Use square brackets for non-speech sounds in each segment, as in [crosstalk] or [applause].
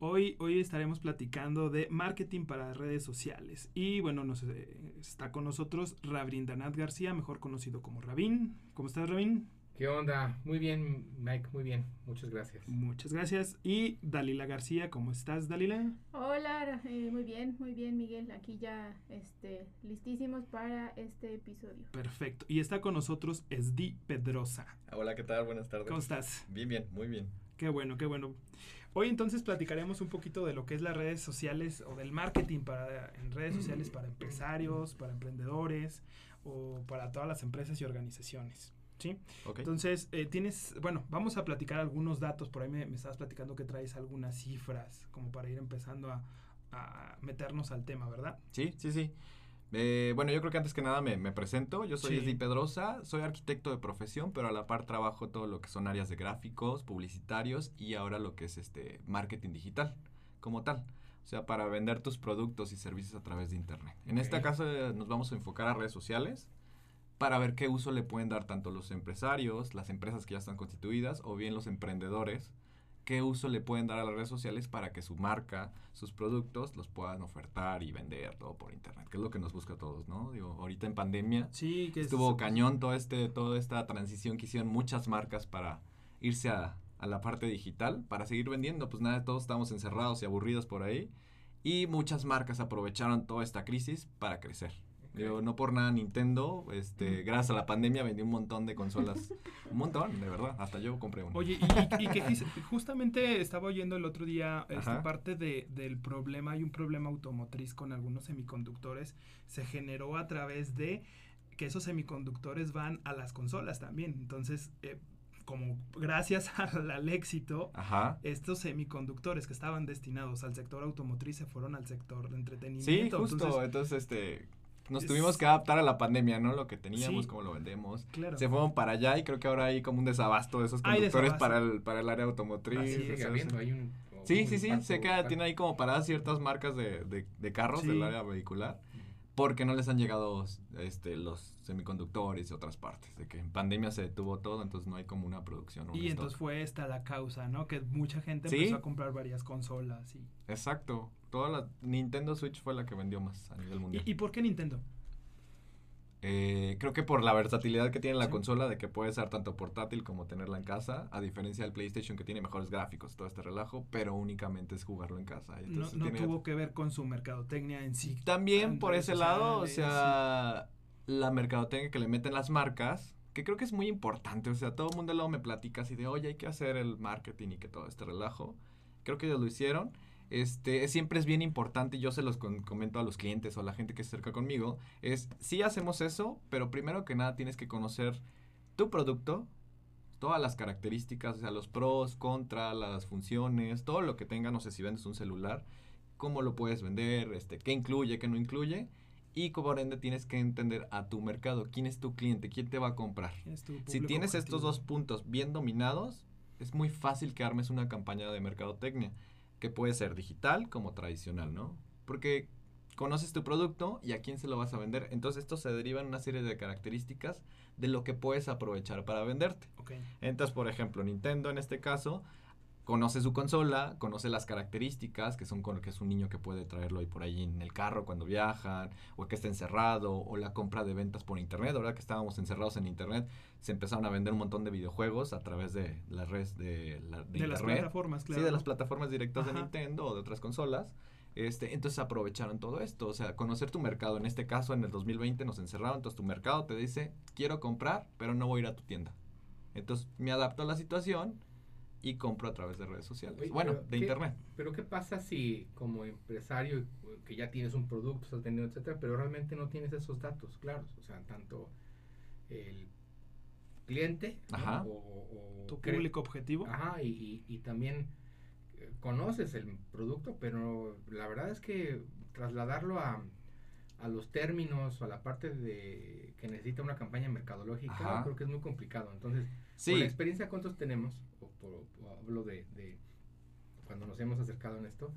Hoy, hoy estaremos platicando de marketing para redes sociales. Y bueno, nos, eh, está con nosotros Rabrindanat García, mejor conocido como Rabin. ¿Cómo estás, Rabin? ¿Qué onda? Muy bien, Mike, muy bien. Muchas gracias. Muchas gracias. Y Dalila García, ¿cómo estás, Dalila? Hola, eh, muy bien, muy bien, Miguel. Aquí ya este, listísimos para este episodio. Perfecto. Y está con nosotros Esdi Pedrosa. Hola, ¿qué tal? Buenas tardes. ¿Cómo estás? Bien, bien, muy bien. Qué bueno, qué bueno. Hoy entonces platicaremos un poquito de lo que es las redes sociales o del marketing para, en redes sociales para empresarios, para emprendedores o para todas las empresas y organizaciones. ¿Sí? Entonces, eh, tienes, bueno, vamos a platicar algunos datos. Por ahí me, estabas platicando que traes algunas cifras como para ir empezando a, a meternos al tema, ¿verdad? Sí, sí, sí. Eh, bueno, yo creo que antes que nada me, presento. Yo soy sí. Pedrosa, soy arquitecto de profesión, pero a la par trabajo todo lo que son áreas de gráficos, publicitarios y ahora lo que es este marketing digital como tal. O sea, para vender tus productos y servicios a través de Internet. En este caso eh, nos vamos a enfocar a redes sociales para ver qué uso le pueden dar tanto los empresarios, las empresas que ya están constituidas o bien los emprendedores qué uso le pueden dar a las redes sociales para que su marca, sus productos los puedan ofertar y vender todo por internet, que es lo que nos busca a todos, ¿no? Digo, ahorita en pandemia sí, que estuvo cañón todo este, toda esta transición que hicieron muchas marcas para irse a, a la parte digital, para seguir vendiendo, pues nada, todos estamos encerrados y aburridos por ahí, y muchas marcas aprovecharon toda esta crisis para crecer no por nada Nintendo, este, gracias a la pandemia vendió un montón de consolas. [laughs] un montón, de verdad. Hasta yo compré una. Oye, y, que [laughs] justamente estaba oyendo el otro día esta parte de, del problema, hay un problema automotriz con algunos semiconductores, se generó a través de que esos semiconductores van a las consolas también. Entonces, eh, como gracias [laughs] al, éxito, estos semiconductores que estaban destinados al sector automotriz se fueron al sector de entretenimiento. Sí, justo. entonces este nos tuvimos que adaptar a la pandemia, ¿no? Lo que teníamos, cómo lo vendemos. Claro. Se fueron para allá y creo que ahora hay como un desabasto de esos conductores para el, para el área automotriz. sí, sí, sí, sé que tiene ahí como paradas ciertas marcas de, de, de carros del área vehicular porque no les han llegado este, los semiconductores y otras partes, de que en pandemia se detuvo todo, entonces no hay como una producción. y entonces fue esta la causa, ¿no? Que mucha gente empezó a comprar varias consolas y... Exacto, toda la Nintendo Switch fue la que vendió más a nivel mundial. ¿Y, por qué Nintendo? Eh, creo que por la versatilidad que tiene la consola de que puede ser tanto portátil como tenerla en casa, a diferencia del PlayStation que tiene mejores gráficos, todo este relajo, pero únicamente es jugarlo en casa. no, tuvo que ver con su mercadotecnia en sí. También por ese lado, o sea, la mercadotecnia que le meten las marcas, que creo que es muy importante, o sea, todo el mundo luego me platica así de, oye, hay que hacer el marketing y que todo este relajo. Creo que ellos lo hicieron este, siempre es bien importante, yo se los comento a los clientes o a la gente que se acerca conmigo, es, sí hacemos eso, pero primero que nada tienes que conocer tu producto, todas las características, o sea, los pros, contras, las funciones, todo lo que tenga, no sé si vendes un celular, cómo lo puedes vender, este, qué incluye, qué no incluye, y como ende tienes que entender a tu mercado, quién es tu cliente, quién te va a comprar. Si tienes estos dos puntos bien dominados, es muy fácil que armes una campaña de mercadotecnia que puede ser digital como tradicional, ¿no? Porque conoces tu producto y a quién se lo vas a vender. Entonces esto se deriva en una serie de características de lo que puedes aprovechar para venderte. Entonces, por ejemplo, Nintendo en este caso conoce su consola, conoce las características, que son con que es un niño que puede traerlo ahí por ahí en el carro cuando viajan, o que está encerrado, o la compra de ventas por internet. Ahora que estábamos encerrados en internet, se empezaron a vender un montón de videojuegos a través de las redes de, la, de, las plataformas, claro. Sí, de las plataformas directas de Nintendo o de otras consolas. Este, entonces aprovecharon todo esto, o sea, conocer tu mercado. En este caso, en el 2020 nos encerraron, entonces tu mercado te dice, quiero comprar, pero no voy a ir a tu tienda. Entonces me adapto a la situación y compro a través de redes sociales. bueno, de internet. Pero ¿qué pasa si como empresario que ya tienes un producto, estás vendiendo, etcétera, pero realmente no tienes esos datos claros? O sea, tanto el cliente o, tu público objetivo. Ajá, y, y, también eh, conoces el producto, pero la verdad es que trasladarlo a, a los términos o a la parte de que necesita una campaña mercadológica, creo que es muy complicado. Entonces, por la experiencia, ¿cuántos tenemos? O, por, hablo de, de, cuando nos hemos acercado en esto.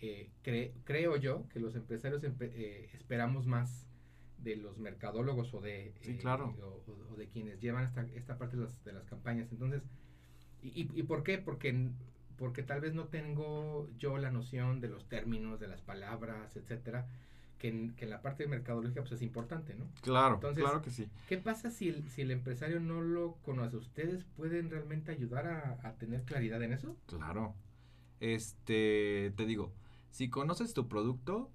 Eh, creo yo que los empresarios eh, esperamos más de los mercadólogos o de, eh, claro. o, de quienes llevan esta, esta parte de las, de las campañas. Entonces, y, y, por qué? Porque, porque tal vez no tengo yo la noción de los términos, de las palabras, etcétera, que en, que la parte de mercadología pues es importante, ¿no? Claro, Entonces, claro que sí. ¿Qué pasa si el, si el empresario no lo conoce? ¿Ustedes pueden realmente ayudar a, a tener claridad en eso? Claro. Este, te digo, si conoces tu producto,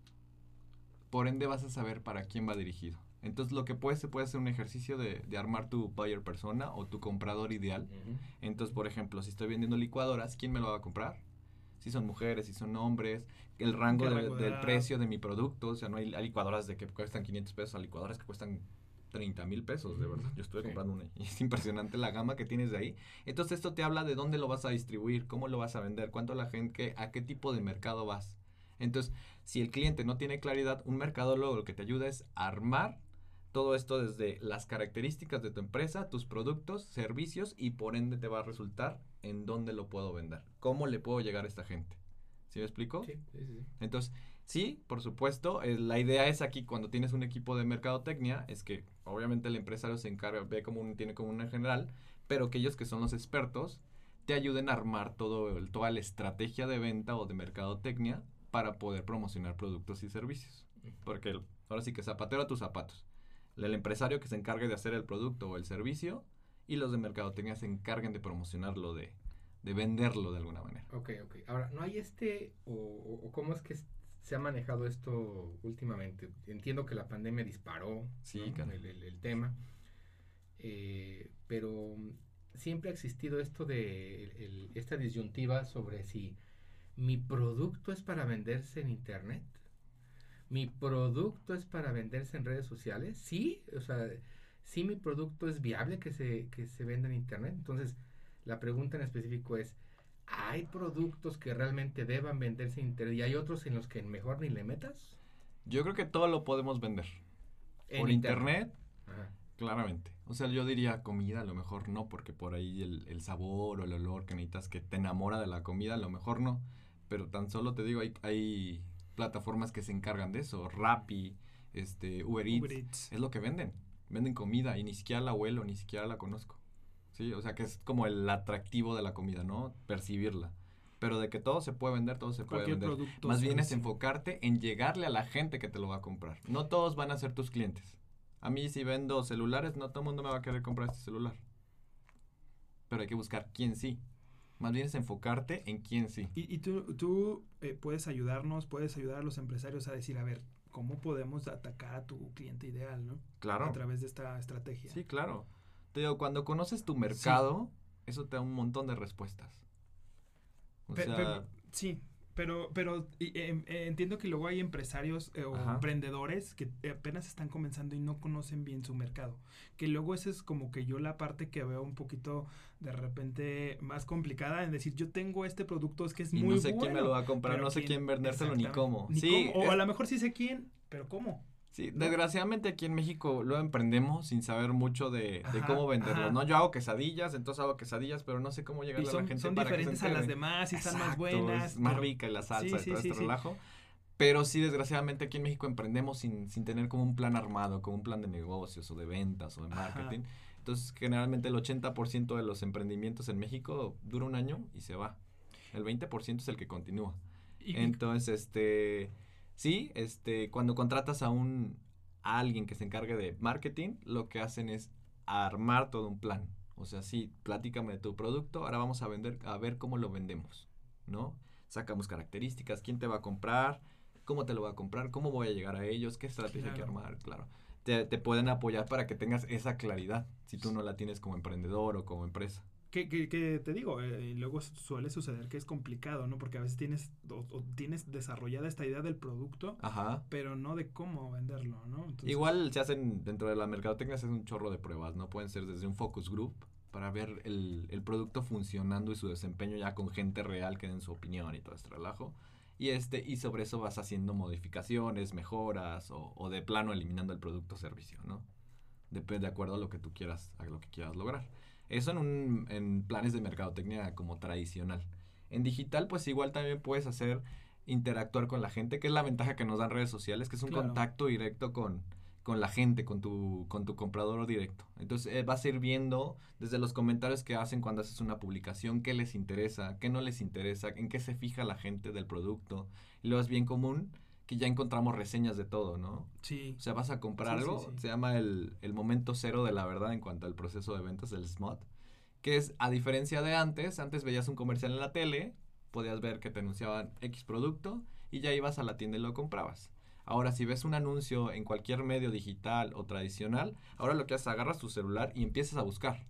por ende vas a saber para quién va dirigido. Entonces lo que puede, se puede hacer un ejercicio de, de, armar tu buyer persona o tu comprador ideal. Entonces, por ejemplo, si estoy vendiendo licuadoras, ¿quién me lo va a comprar? Si son mujeres, si son hombres, el rango, del precio de mi producto. O sea, no hay, licuadoras de que cuestan 500 pesos, hay licuadoras que cuestan 30 mil pesos, de verdad. Yo estuve comprando una y es impresionante la gama que tienes de ahí. Entonces esto te habla de dónde lo vas a distribuir, cómo lo vas a vender, cuánto la gente, a qué tipo de mercado vas. Entonces, si el cliente no tiene claridad, un mercadólogo lo que te ayuda es armar todo esto desde las características de tu empresa, tus productos, servicios y por ende te va a resultar en dónde lo puedo vender, cómo le puedo llegar a esta gente. ¿Sí me explico? Sí, sí, sí. Entonces, sí, por supuesto, eh, la idea es aquí cuando tienes un equipo de mercadotecnia, es que obviamente el empresario se encarga, ve como un, tiene como una general, pero que ellos que son los expertos te ayuden a armar todo, toda la estrategia de venta o de mercadotecnia para poder promocionar productos y servicios. Porque ahora sí que zapatero a tus zapatos. El empresario que se encargue de hacer el producto o el servicio y los de mercadotecnia se encarguen de promocionarlo, de, de venderlo de alguna manera. Ok, ok. Ahora, ¿no hay este o, cómo es que se ha manejado esto últimamente? Entiendo que la pandemia disparó sí, el, tema, eh, pero siempre ha existido esto de esta disyuntiva sobre si mi producto es para venderse en internet, mi producto es para venderse en redes sociales, sí, o sea, sí mi producto es viable que se, que se venda en internet. Entonces, la pregunta en específico es, ¿hay productos que realmente deban venderse en internet y hay otros en los que mejor ni le metas? Yo creo que todo lo podemos vender. por internet, claramente. O sea, yo diría comida, a lo mejor no, porque por ahí el, el sabor o el olor que necesitas que te enamora de la comida, a lo mejor no pero tan solo te digo, hay, hay plataformas que se encargan de eso, Rappi, este, Uber Eats, es lo que venden, venden comida y ni siquiera la huelo, ni siquiera la conozco, ¿sí? O sea que es como el atractivo de la comida, ¿no? Percibirla. Pero de que todo se puede vender, todo se puede vender. Más bien es enfocarte en llegarle a la gente que te lo va a comprar. No todos van a ser tus clientes. A mí si vendo celulares, no todo el mundo me va a querer comprar este celular. Pero hay que buscar quién sí. Más bien es enfocarte en quién sí. Y, tú, tú eh, puedes ayudarnos, puedes ayudar a los empresarios a decir, a ver, ¿cómo podemos atacar a tu cliente ideal, no? Claro. A través de esta estrategia. Sí, claro. Te digo, cuando conoces tu mercado, eso te da un montón de respuestas. O sea, sí, pero, pero em, eh, entiendo que luego hay empresarios eh, o emprendedores que apenas están comenzando y no conocen bien su mercado. Que luego esa es como que yo la parte que veo un poquito de repente más complicada en decir, yo tengo este producto, es que es muy bueno. no sé quién me lo va a comprar, no sé quién vendérselo ni cómo. sí, O a lo mejor sí sé quién, pero ¿cómo? Sí, desgraciadamente aquí en México lo emprendemos sin saber mucho de, cómo venderlo, ¿no? Yo hago quesadillas, entonces hago quesadillas, pero no sé cómo llegar a la gente son diferentes a las demás y están más buenas. Es más rica la salsa y todo este relajo. Pero sí, desgraciadamente aquí en México emprendemos sin, sin tener como un plan armado, como un plan de negocios o de ventas o de marketing. Entonces, generalmente el 80% de los emprendimientos en México dura un año y se va. El 20% es el que continúa. Entonces, este Sí, este, cuando contratas a un alguien que se encargue de marketing, lo que hacen es armar todo un plan. O sea, sí, platícame de tu producto, ahora vamos a vender, a ver cómo lo vendemos, ¿no? Sacamos características, quién te va a comprar, cómo te lo va a comprar, cómo voy a llegar a ellos, qué estrategia hay que armar, claro. Te, te, pueden apoyar para que tengas esa claridad, si tú no la tienes como emprendedor o como empresa. Que, que, te digo, eh, luego suele suceder que es complicado, ¿no? Porque a veces tienes, o, tienes desarrollada esta idea del producto, pero no de cómo venderlo, ¿no? Igual se hacen, dentro de la mercadotecnia se hacen un chorro de pruebas, ¿no? Pueden ser desde un focus group para ver el, el producto funcionando y su desempeño ya con gente real que den su opinión y todo este relajo. Y, este, y sobre eso vas haciendo modificaciones, mejoras o, o de plano eliminando el producto o servicio, ¿no? Depende de acuerdo a lo que tú quieras, a lo que quieras lograr. Eso en, un, en planes de mercadotecnia como tradicional. En digital, pues igual también puedes hacer interactuar con la gente, que es la ventaja que nos dan redes sociales, que es un contacto directo con, con la gente, con tu, con tu comprador directo. Entonces eh, vas a ir viendo desde los comentarios que hacen cuando haces una publicación, qué les interesa, qué no les interesa, en qué se fija la gente del producto. Y luego es bien común que ya encontramos reseñas de todo, ¿no? Sí. O sea, vas a comprar algo, se llama el, el, momento cero de la verdad en cuanto al proceso de ventas del SMOT, que es, a diferencia de antes, antes veías un comercial en la tele, podías ver que te anunciaban X producto y ya ibas a la tienda y lo comprabas. Ahora, si ves un anuncio en cualquier medio digital o tradicional, ahora lo que haces, agarras tu celular y empiezas a buscar.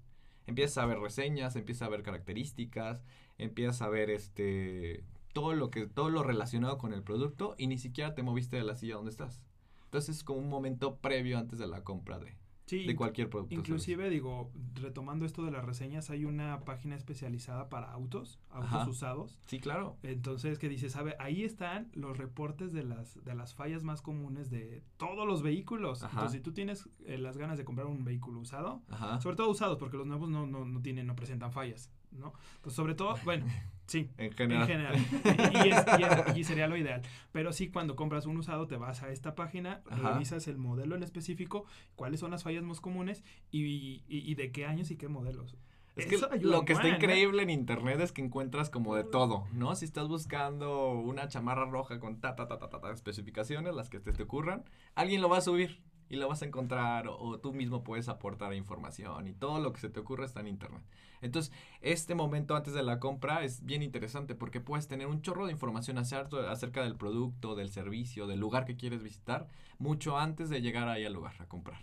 Empiezas a ver reseñas, empiezas a ver características, empiezas a ver este todo lo que todo lo relacionado con el producto y ni siquiera te moviste de la silla donde estás. Entonces es como un momento previo antes de la compra de, de cualquier producto. Inclusive, digo, retomando esto de las reseñas, hay una página especializada para autos, autos usados. Sí, claro. Entonces, que dice, sabe, ahí están los reportes de las, de las fallas más comunes de todos los vehículos. Entonces, si tú tienes eh, las ganas de comprar un vehículo usado, sobre todo usados, porque los nuevos no, no, no tienen, no presentan fallas, ¿no? Pues sobre todo, bueno, [laughs] Sí, en general. En general. y, sería lo ideal. Pero sí, cuando compras un usado, te vas a esta página, revisas el modelo en específico, cuáles son las fallas más comunes y, y de qué años y qué modelos. Es que lo que está increíble en internet es que encuentras como de todo, ¿no? Si estás buscando una chamarra roja con ta, ta, ta, ta, ta, especificaciones, las que te, te ocurran, alguien lo va a subir y lo vas a encontrar o, tú mismo puedes aportar información y todo lo que se te ocurra está en internet. Entonces, este momento antes de la compra es bien interesante porque puedes tener un chorro de información acerca del producto, del servicio, del lugar que quieres visitar, mucho antes de llegar ahí al lugar a comprar.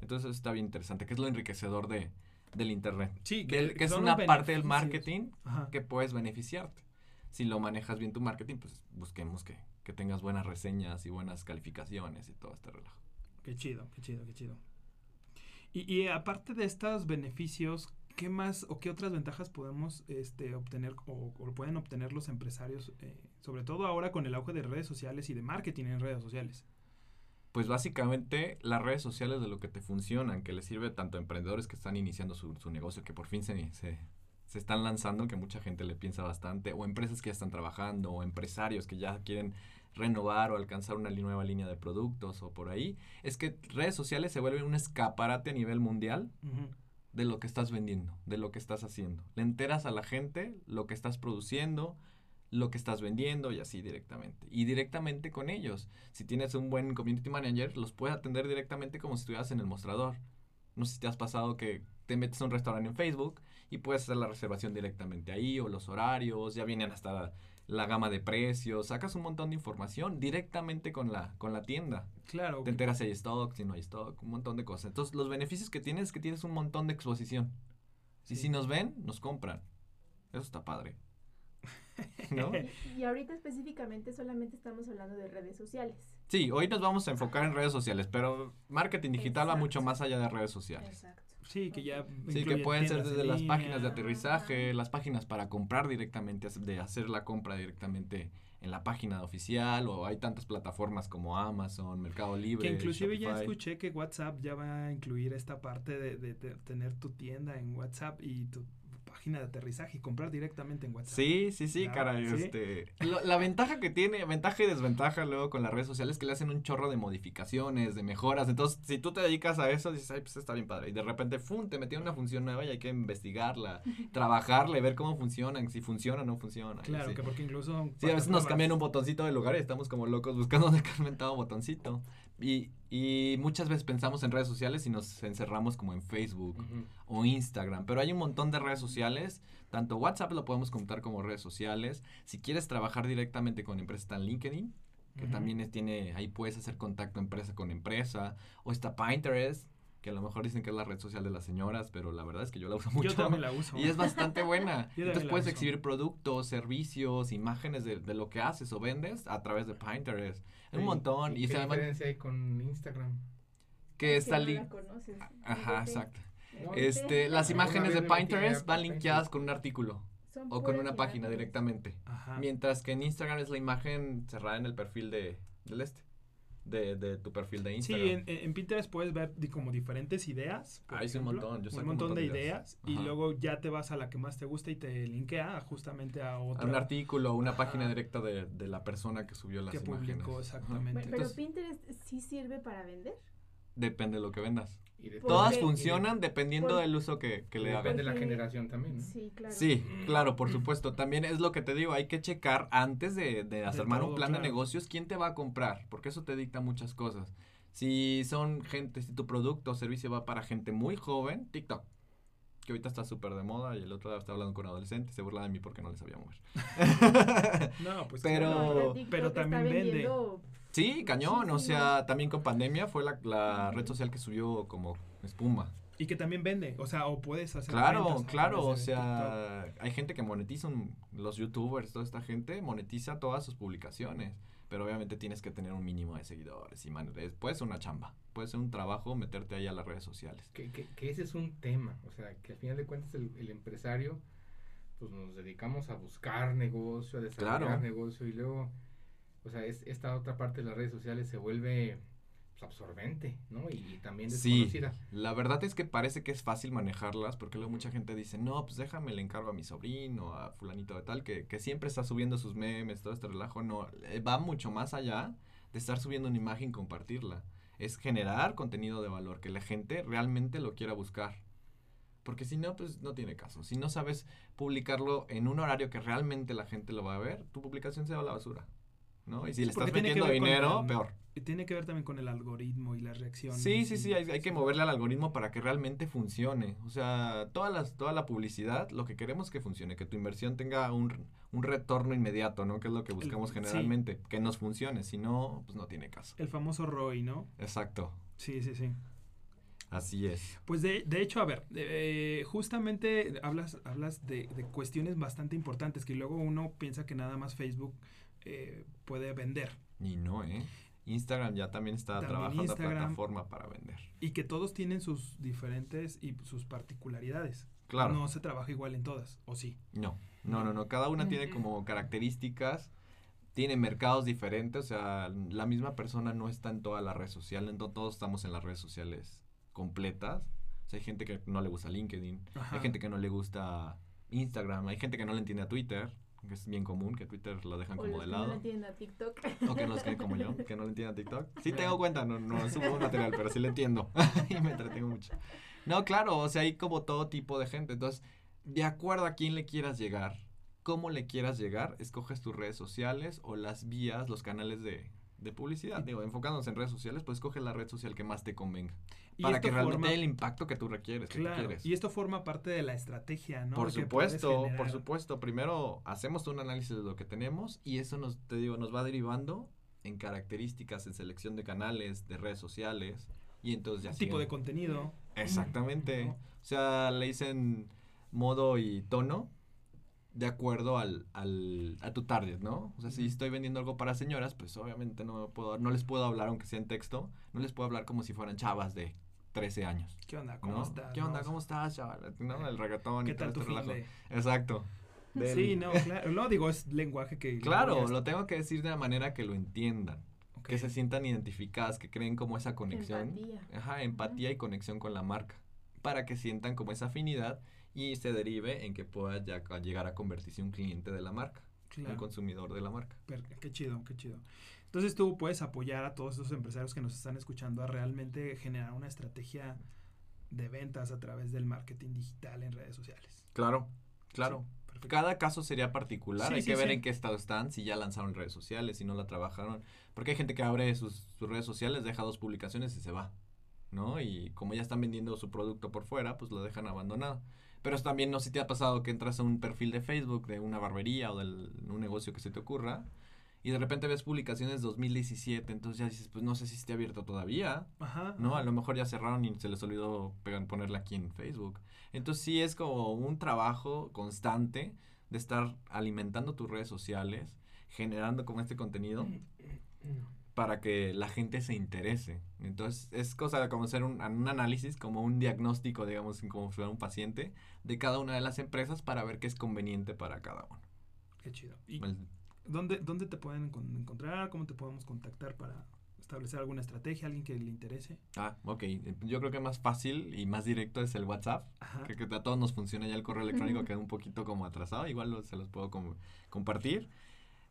Entonces, está bien interesante, que es lo enriquecedor de, del internet. Sí, que, es una parte del marketing que puedes beneficiarte. Si lo manejas bien tu marketing, pues busquemos que, que tengas buenas reseñas y buenas calificaciones y todo este relajo. Qué chido, qué chido, qué chido. Y, aparte de estos beneficios, ¿qué más o qué otras ventajas podemos este, obtener o, pueden obtener los empresarios, eh, sobre todo ahora con el auge de redes sociales y de marketing en redes sociales? Pues básicamente las redes sociales de lo que te funcionan, que les sirve tanto a emprendedores que están iniciando su, su negocio, que por fin se, se, se, están lanzando, que mucha gente le piensa bastante, o empresas que ya están trabajando, o empresarios que ya quieren renovar o alcanzar una nueva línea de productos o por ahí, es que redes sociales se vuelven un escaparate a nivel mundial de lo que estás vendiendo, de lo que estás haciendo. Le enteras a la gente lo que estás produciendo, lo que estás vendiendo y así directamente. Y directamente con ellos. Si tienes un buen community manager, los puedes atender directamente como si estuvieras en el mostrador. No sé si te has pasado que te metes a un restaurante en Facebook y puedes hacer la reservación directamente ahí o los horarios, ya vienen hasta la gama de precios, sacas un montón de información directamente con la, con la tienda. Claro. Te enteras si hay stock, si no hay stock, un montón de cosas. Entonces, los beneficios que tienes es que tienes un montón de exposición. Y si nos ven, nos compran. Eso está padre. [laughs] ¿No? Y, ahorita específicamente solamente estamos hablando de redes sociales. Sí, hoy nos vamos a enfocar en redes sociales, pero marketing digital va mucho más allá de redes sociales. Exacto. Sí, que ya. Sí, que pueden ser desde las páginas de aterrizaje, las páginas para comprar directamente, de hacer la compra directamente en la página oficial, o hay tantas plataformas como Amazon, Mercado Libre. Que inclusive ya escuché que WhatsApp ya va a incluir esta parte de, de tener tu tienda en WhatsApp y tu página de aterrizaje y comprar directamente en WhatsApp. Sí, sí, sí, caray. Este, la ventaja que tiene, ventaja y desventaja luego con las redes sociales es que le hacen un chorro de modificaciones, de mejoras. Entonces, si tú te dedicas a eso, dices, ay, pues está bien padre. Y de repente, ¡fum! te metieron una función nueva y hay que investigarla, [laughs] trabajarla y ver cómo funcionan, si funciona o no funciona. Claro, que porque incluso. Sí, a veces nos cambian un botoncito de lugar y estamos como locos buscando dónde [laughs] un botoncito. Y, y, muchas veces pensamos en redes sociales y nos encerramos como en Facebook o Instagram, pero hay un montón de redes sociales, tanto WhatsApp lo podemos contar como redes sociales. Si quieres trabajar directamente con empresas, está en LinkedIn, que también tiene, ahí puedes hacer contacto empresa con empresa, o está Pinterest, que a lo mejor dicen que es la red social de las señoras, pero la verdad es que yo la uso mucho. Yo también la uso. Y es bastante buena. [laughs] Entonces puedes uso. exhibir productos, servicios, imágenes de, de lo que haces o vendes a través de Pinterest. Es un montón. Y ¿Qué se llama- diferencia hay con Instagram? que Es está no la conoces. Ajá, exacto. No, Este, las imágenes de Pinterest van linkeadas con un artículo Son o con una página directamente. Ajá. Mientras que en Instagram es la imagen cerrada en el perfil de, del este. De, de tu perfil de Sí, Instagram. en, en- en Pinterest puedes ver di- como diferentes ideas. por Ah, hice un montón, yo un un montón montón de de ideas. ideas. Y luego ya te vas a la que más te gusta y te linkea justamente a A otra un artículo, una Ajá. página directa de, de la persona que subió las que imágenes. publicó exactamente. Bueno, Pero Entonces, Pinterest sí sirve para vender. Depende de lo que vendas. Y de- Todas Porque- funcionan dependiendo Por- del uso que, que le hagas. Depende de la generación también, ¿no? Sí, claro. Sí, claro, por supuesto. También es lo que te digo, hay que checar antes de, de hacer armar un plan de negocios quién te va a comprar, porque eso te dicta muchas cosas. Si son gente, si tu producto o servicio va para gente muy joven, TikTok, que ahorita está súper de moda y el otro día estaba hablando con adolescentes, se burla de mí porque no les sabía mover. [laughs] no, pues pero- pero está también vende. sí, cañón, o sea, también con pandemia fue la, la red social que subió como espuma. Y que también vende, o sea, o puedes hacer Claro, ventas claro, o sea, hay gente que monetiza, un- los youtubers, toda esta gente monetiza todas sus publicaciones, pero obviamente tienes que tener un mínimo de seguidores y man, puede ser una chamba, puede ser un trabajo meterte ahí a las redes sociales. Que, que, que ese es un tema, o sea, que al final de cuentas el, el empresario, pues nos dedicamos a buscar negocio, a desarrollar Claro. negocio y luego, o sea, es, esta otra parte de las redes sociales se vuelve pues, absorbente, ¿no? Y, y también Sí, desconocida. la verdad es que parece que es fácil manejarlas porque luego mucha gente dice, no, pues déjame, le encargo a mi sobrino, a fulanito de tal, que, que siempre está subiendo sus memes, todo este relajo, no, eh, va mucho más allá de estar subiendo una imagen y compartirla. Es generar contenido de valor, que la gente realmente lo quiera buscar. Porque si no, pues no tiene caso. Si no sabes publicarlo en un horario que realmente la gente lo va a ver, tu publicación se va a la basura. ¿No? Y si le estás metiendo dinero, el- peor. Tiene que ver también con el algoritmo y las reacciones. Sí, sí, sí, hay, hay que moverle al algoritmo para que realmente funcione. O sea, todas las, toda la publicidad, lo que queremos es que funcione, que tu inversión tenga un, un retorno inmediato, ¿no? Que es lo que buscamos generalmente, que nos funcione. Si no, pues no tiene caso. El famoso ROI, ¿no? Exacto, Sí, sí, sí. así es. Pues de, de hecho, a ver, eh, justamente hablas, hablas de, de cuestiones bastante importantes que luego uno piensa que nada más Facebook eh, puede vender Y no, ¿eh? Instagram ya también está También trabajando Instagram. la plataforma para vender. y que todos tienen sus diferentes y sus particularidades. Claro. No se trabaja igual en todas, ¿o sí? No, no, no, no. Cada una tiene como características, tiene mercados diferentes, o sea, la misma persona no está en todas las redes sociales, no todos estamos en las redes sociales completas. O sea, hay gente que no le gusta LinkedIn, Ajá. hay gente que no le gusta Instagram, hay gente que no le entiende a Twitter, que es bien común, que Twitter lo dejan O como los de que no lado. le entienden a TikTok. O que los que como yo, que no le entienden a TikTok. Sí tengo cuenta, no, no subo material, pero sí le entiendo. [laughs] y me entretengo mucho. No, claro, o sea, hay como todo tipo de gente. Entonces, de acuerdo a quién le quieras llegar, cómo le quieras llegar, escoges tus redes sociales o las vías, los canales de, de publicidad. Digo, enfocándonos en redes sociales, pues escoge la red social que más te convenga. Y para que realmente dé el impacto que tú requieres, que tú quieres. y esto forma parte de la estrategia, ¿no? Por supuesto, por supuesto. Primero hacemos un análisis de lo que tenemos y eso nos, te digo, nos va derivando en características, en selección de canales, de redes sociales y entonces ya tipo siguen- de contenido. Exactamente. ¿no? O sea, le dicen modo y tono de acuerdo al, al, a tu target, ¿no? O sea, si estoy vendiendo algo para señoras, pues obviamente no, puedo, no les puedo hablar, aunque sea en texto, no les puedo hablar como si fueran chavas de 13 años. ¿Qué onda? ¿Cómo ¿no? estás? ¿Qué onda? ¿Cómo estás, chaval? ¿No? El reggaetón y ¿Qué tal todo tu este fin relajo. de...? Exacto. Del- Sí, no, [laughs] claro. No, digo, es lenguaje que... Claro, lo tengo que decir de una manera que lo entiendan, que se sientan identificadas, que creen como esa conexión. Empatía. Ajá, empatía y conexión con la marca, para que sientan como esa afinidad y se derive en que pueda ya llegar a convertirse un cliente de la marca, un consumidor de la marca. Qué chido, qué chido. Entonces tú puedes apoyar a todos esos empresarios que nos están escuchando a realmente generar una estrategia de ventas a través del marketing digital en redes sociales. Claro, claro. Perfecto. Cada caso sería particular, Sí, hay sí, que ver en qué estado están, si ya lanzaron redes sociales, si no la trabajaron, porque hay gente que abre sus, sus redes sociales, deja dos publicaciones y se va, ¿no? Y como ya están vendiendo su producto por fuera, pues lo dejan abandonado. Pero eso también no sé si te ha pasado que entras a un perfil de Facebook de una barbería o de un negocio que se te ocurra y de repente ves publicaciones 2017, entonces ya dices, pues no sé si esté abierto todavía, Ajá. ¿no? A lo mejor ya cerraron y se les olvidó ponerla aquí en Facebook. Entonces sí es como un trabajo constante de estar alimentando tus redes sociales, generando como este contenido para que la gente se interese. Entonces es cosa de como hacer un, un análisis, como un diagnóstico, digamos, como si fuera un paciente, de cada una de las empresas para ver qué es conveniente para cada uno. Qué chido. ¿Y dónde, dónde te pueden encontrar? ¿Cómo te podemos contactar para establecer alguna estrategia, alguien que le interese. Ah, ok. Yo creo que más fácil y más directo es el WhatsApp. Que, que, a todos nos funciona ya el correo electrónico, queda un poquito como atrasado. Igual se los puedo compartir.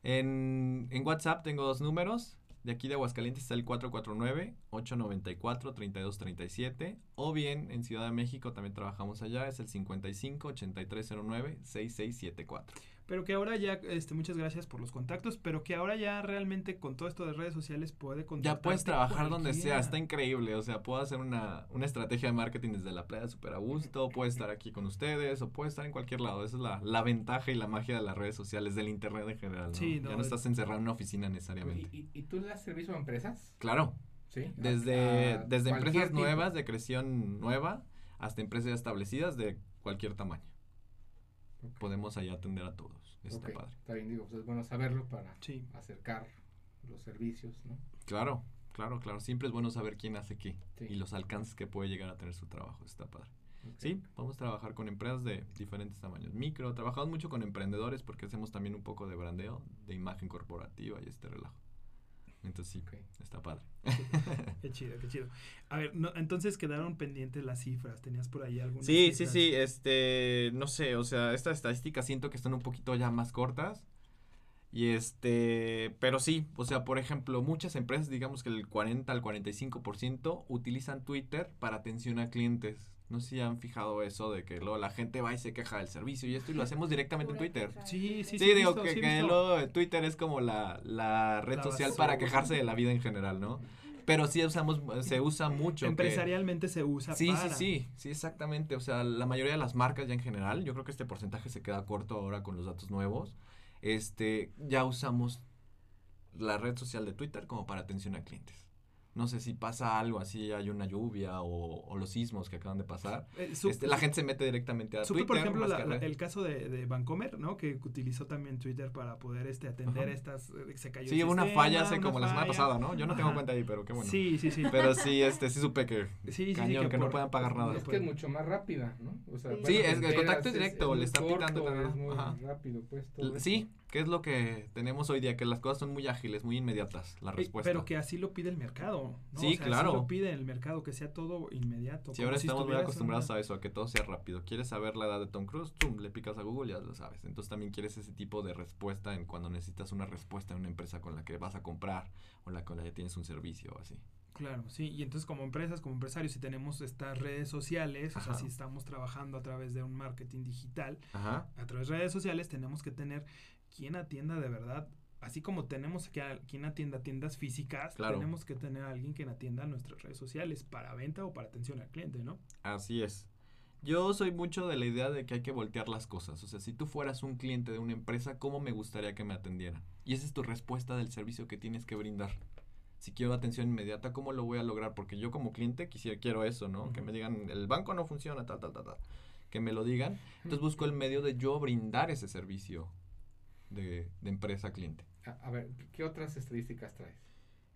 En, en WhatsApp tengo dos números. De aquí de Aguascalientes está el 449-894-3237. O bien en Ciudad de México también trabajamos allá, es el 55-8309-6674 pero que ahora ya, este, muchas gracias por los contactos, pero que ahora ya realmente con todo esto de redes sociales puede contactar. Ya puedes trabajar donde sea, está increíble, o sea, puedo hacer una, una estrategia de marketing desde la playa súper a gusto, puedo estar aquí con ustedes o puedo estar en cualquier lado, esa es la, la ventaja y la magia de las redes sociales, del internet en general, ¿no? Sí, ya no estás encerrado en una oficina necesariamente. ¿Y, y, tú le das servicio a empresas? Claro. Sí. Desde, desde empresas nuevas, de creación nueva, hasta empresas establecidas de cualquier tamaño. Podemos allá atender a todos. Está padre. Está bien, digo, pues es bueno saberlo para acercar los servicios, ¿no? Claro, claro, claro. Siempre es bueno saber quién hace qué y los alcances que puede llegar a tener su trabajo. Está padre. Sí, vamos a trabajar con empresas de diferentes tamaños. Micro, trabajamos mucho con emprendedores porque hacemos también un poco de brandeo, de imagen corporativa y este relajo. Entonces sí, está padre. [laughs] Qué chido, qué chido. A ver, no, entonces quedaron pendientes las cifras. ¿Tenías por ahí algunas? Sí, sí, sí. Este, no sé, o sea, estas estadísticas siento que están un poquito ya más cortas. Y este, pero sí, o sea, por ejemplo, muchas empresas, digamos que el 40 al 45% utilizan Twitter para atención a clientes. No sé si han fijado eso de que luego la gente va y se queja del servicio y esto y lo hacemos directamente en Twitter. Sí, sí, sí. Sí, digo que, luego Twitter es como la, la red social para quejarse de la vida en general, ¿no? Pero sí usamos, se usa mucho. Empresarialmente se usa sí, Sí, sí, sí, exactamente. O sea, la mayoría de las marcas ya en general, yo creo que este porcentaje se queda corto ahora con los datos nuevos. Este, ya usamos la red social de Twitter como para atención a clientes no sé si pasa algo así, hay una lluvia o, los sismos que acaban de pasar, eh, este, la gente se mete directamente a Twitter. por ejemplo, el caso de, de Vancomer, ¿no? Que utilizó también Twitter para poder este, atender estas... Eh, se cayó Sí, una falla hace como la semana pasada, ¿no? Yo no tengo cuenta ahí, pero qué bueno. Sí, sí, sí. [laughs] Pero sí, este, sí supe que sí, cañón, que, no puedan pagar nada. Es que es mucho más rápida, ¿no? O sea, sí, es, el contacto es directo, le está pitando. Es muy rápido, pues. sí, ¿Qué es lo que tenemos hoy día? Que las cosas son muy ágiles, muy inmediatas, la respuesta. Pero que así lo pide el mercado. ¿no? Sí, claro. Así lo pide el mercado, que sea todo inmediato. Sí, ahora estamos muy acostumbrados a eso, a que todo sea rápido. ¿Quieres saber la edad de Tom Cruise? ¡Tum! Le picas a Google, ya lo sabes. Entonces también quieres ese tipo de respuesta en cuando necesitas una respuesta en una empresa con la que vas a comprar o la con la que tienes un servicio o así. Claro, sí, y entonces como empresas, como empresarios, si tenemos estas redes sociales, o sea, si estamos trabajando a través de un marketing digital, a través de redes sociales tenemos que tener quien atienda de verdad. Así como tenemos que quien atienda tiendas físicas, tenemos que tener a alguien que atienda nuestras redes sociales para venta o para atención al cliente, ¿no? Así es. Yo soy mucho de la idea de que hay que voltear las cosas. O sea, si tú fueras un cliente de una empresa, ¿cómo me gustaría que me atendieran? Y esa es tu respuesta del servicio que tienes que brindar. Si quiero atención inmediata, ¿cómo lo voy a lograr? Porque yo como cliente quisiera, quiero eso, ¿no? Que me digan, el banco no funciona, tal, tal, tal, tal. Que me lo digan. Entonces busco el medio de yo brindar ese servicio de, empresa cliente. A, ver, ¿qué otras estadísticas traes?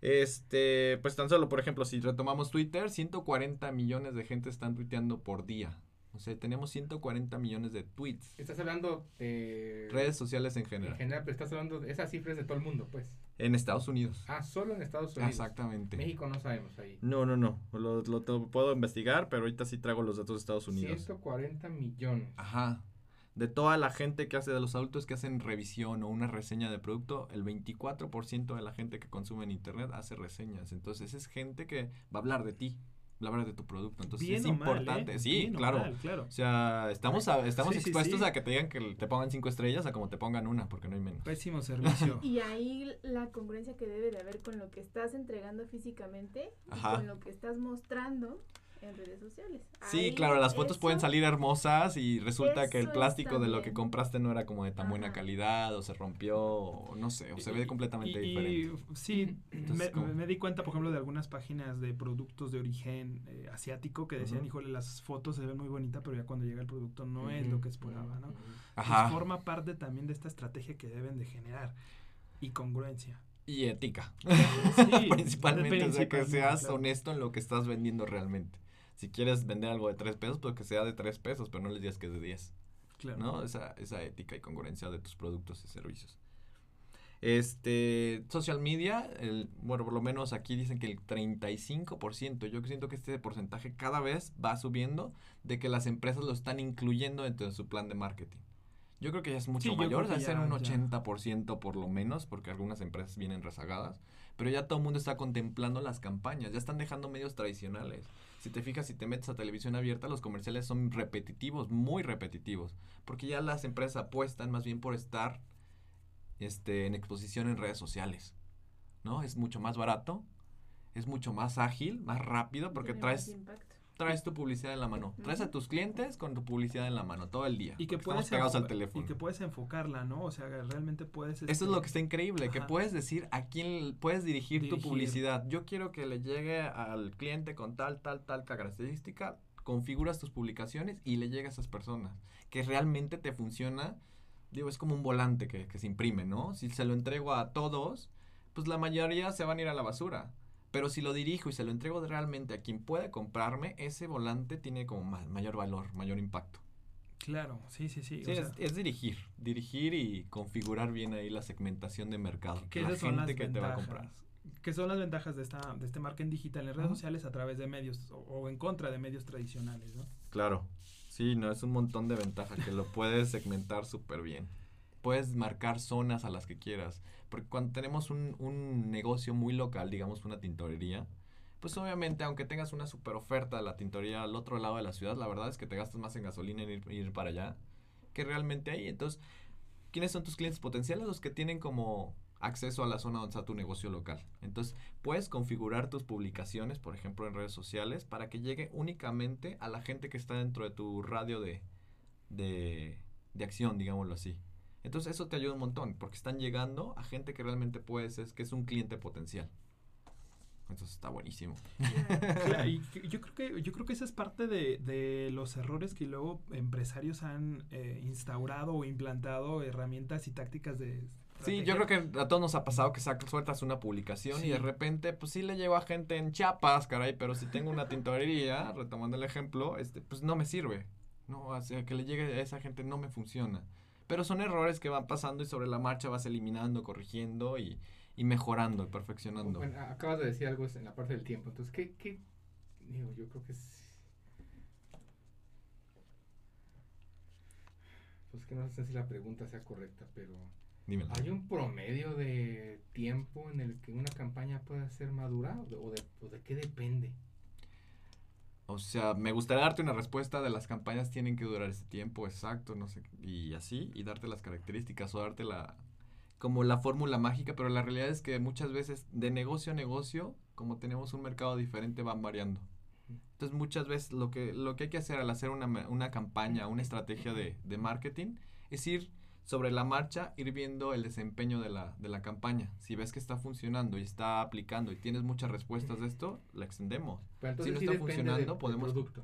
Este, pues tan solo, por ejemplo, si retomamos Twitter, 140 millones de gente están tuiteando por día. O sea, tenemos 140 millones de tweets. Estás hablando de... Redes sociales en general. En general, pero estás hablando de esas cifras de todo el mundo, pues. En Estados Unidos. Ah, solo en Estados Unidos. Exactamente. México no sabemos ahí. No, no, no. Lo, lo puedo investigar, pero ahorita sí traigo los datos de Estados Unidos. 140 millones. Ajá de toda la gente que hace, de los adultos que hacen revisión o una reseña de producto, el 24% de la gente que consume en Internet hace reseñas. Entonces es gente que va a hablar de ti, va a hablar de tu producto. Entonces es importante. ¿eh? Sí, claro. O sea, estamos, estamos expuestos a que te digan que te pongan cinco estrellas a como te pongan una, porque no hay menos. Pésimo [laughs] servicio. y ahí la congruencia que debe de haber con lo que estás entregando físicamente y con lo que estás mostrando en redes sociales. Sí, claro, las fotos pueden salir hermosas y resulta que el plástico de lo que compraste no era como de tan buena calidad o se rompió o no sé, o se ve completamente diferente. sí, me, di cuenta, por ejemplo, de algunas páginas de productos de origen eh, asiático que decían, híjole, las fotos se ven muy bonitas, pero ya cuando llega el producto no es lo que esperaba, ¿no? Ajá. forma parte también de esta estrategia que deben de generar y congruencia. Y ética. [laughs] Principalmente, o sea, que seas honesto en lo que estás vendiendo realmente. Si quieres vender algo de tres pesos, pues que sea de tres pesos, pero no les digas que es de diez. Claro. ¿No? Esa, esa ética y congruencia de tus productos y servicios. Este, social media, el, bueno, por lo menos aquí dicen que el 35%, yo siento que este porcentaje cada vez va subiendo de que las empresas lo están incluyendo dentro de su plan de marketing. Yo creo que ya es mucho mayor, debe ser un 80% por lo menos, porque algunas empresas vienen rezagadas. Pero ya todo el mundo está contemplando las campañas, ya están dejando medios tradicionales. Si te fijas, si te metes a televisión abierta, los comerciales son repetitivos, muy repetitivos. Porque ya las empresas apuestan más bien por estar este, en exposición en redes sociales. ¿No? Es mucho más barato, es mucho más ágil, más rápido, porque traes traes tu publicidad en la mano. Traes a tus clientes con tu publicidad en la mano todo el día. Y que puedes pegados al teléfono. Y que puedes enfocarla, ¿no? O sea, realmente puedes... Eso es lo que está increíble, que puedes decir a quién puedes dirigir, tu publicidad. Yo quiero que le llegue al cliente con tal, tal, tal característica. Configuras tus publicaciones y le llega a esas personas. Que realmente te funciona. Digo, es como un volante que, que se imprime, ¿no? Si se lo entrego a todos, pues la mayoría se van a ir a la basura. Pero si lo dirijo y se lo entrego realmente a quien puede comprarme, ese volante tiene como mayor valor, mayor impacto. Claro, sí, sí, sí. es, dirigir, dirigir y configurar bien ahí la segmentación de mercado. Que la gente que te va a comprar. ¿Qué son las ventajas de, esta, de este marketing digital en redes sociales a través de medios o, en contra de medios tradicionales, ¿no? Claro, sí, no, es un montón de ventajas que lo puedes segmentar súper bien. Puedes marcar zonas a las que quieras. Porque cuando tenemos un, un negocio muy local, digamos una tintorería, pues obviamente aunque tengas una super oferta de la tintorería al otro lado de la ciudad, la verdad es que te gastas más en gasolina en ir, ir para allá que realmente ahí. Entonces, ¿quiénes son tus clientes potenciales? Los que tienen como acceso a la zona donde está tu negocio local. Entonces, puedes configurar tus publicaciones, por ejemplo, en redes sociales, para que llegue únicamente a la gente que está dentro de tu radio de, de, de acción, digámoslo así. Entonces eso te ayuda un montón, porque están llegando a gente que realmente puedes, es que es un cliente potencial. Entonces está buenísimo. [laughs] y yo creo que yo creo que esa es parte de, de los errores que luego empresarios han eh, instaurado o implantado herramientas y tácticas de Sí, yo creo que a todos nos ha pasado que sacas, sueltas una publicación y de repente, pues sí le llego a gente en Chiapas, caray, pero si tengo una tintorería, retomando el ejemplo, este, pues no me sirve. No, o sea, que le llegue a esa gente no me funciona. Pero son errores que van pasando y sobre la marcha vas eliminando, corrigiendo y, y mejorando, perfeccionando. Bueno, acabas de decir algo en la parte del tiempo. Entonces, ¿qué, qué? Digo, yo creo que es... Pues que no sé si la pregunta sea correcta, pero... Dímelo. ¿Hay un promedio de tiempo en el que una campaña pueda ser madura? ¿O de, o de qué depende? O sea, me gustaría darte una respuesta de las campañas tienen que durar ese tiempo exacto, no sé, y así, y darte las características o darte la, como la fórmula mágica, pero la realidad es que muchas veces de negocio a negocio, como tenemos un mercado diferente, van variando. Entonces muchas veces lo que, lo que hay que hacer al hacer una, una campaña, una estrategia de, de marketing, es ir sobre la marcha ir viendo el desempeño de la, de la campaña. Si ves que está funcionando y está aplicando y tienes muchas respuestas de esto, la extendemos. si no está funcionando, podemos... producto.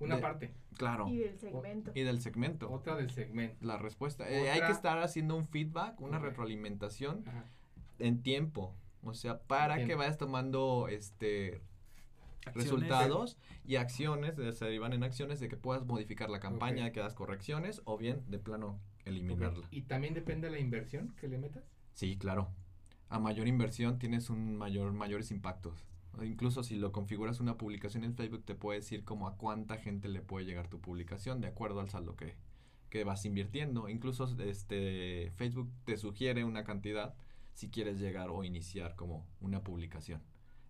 Una parte. Claro. Y del segmento. y del segmento. Otra del segmento. La respuesta. Eh, hay que estar haciendo un feedback, una retroalimentación en tiempo. O sea, para que vayas tomando este resultados y acciones, se derivan en acciones de que puedas modificar la campaña, que das correcciones o bien de plano eliminarla. ¿Y también depende de la inversión que le metas? Sí, claro. A mayor inversión tienes un mayor, mayores impactos. Incluso si lo configuras una publicación en Facebook, te puede decir como a cuánta gente le puede llegar tu publicación de acuerdo al saldo que, que vas invirtiendo. Incluso este Facebook te sugiere una cantidad si quieres llegar o iniciar como una publicación.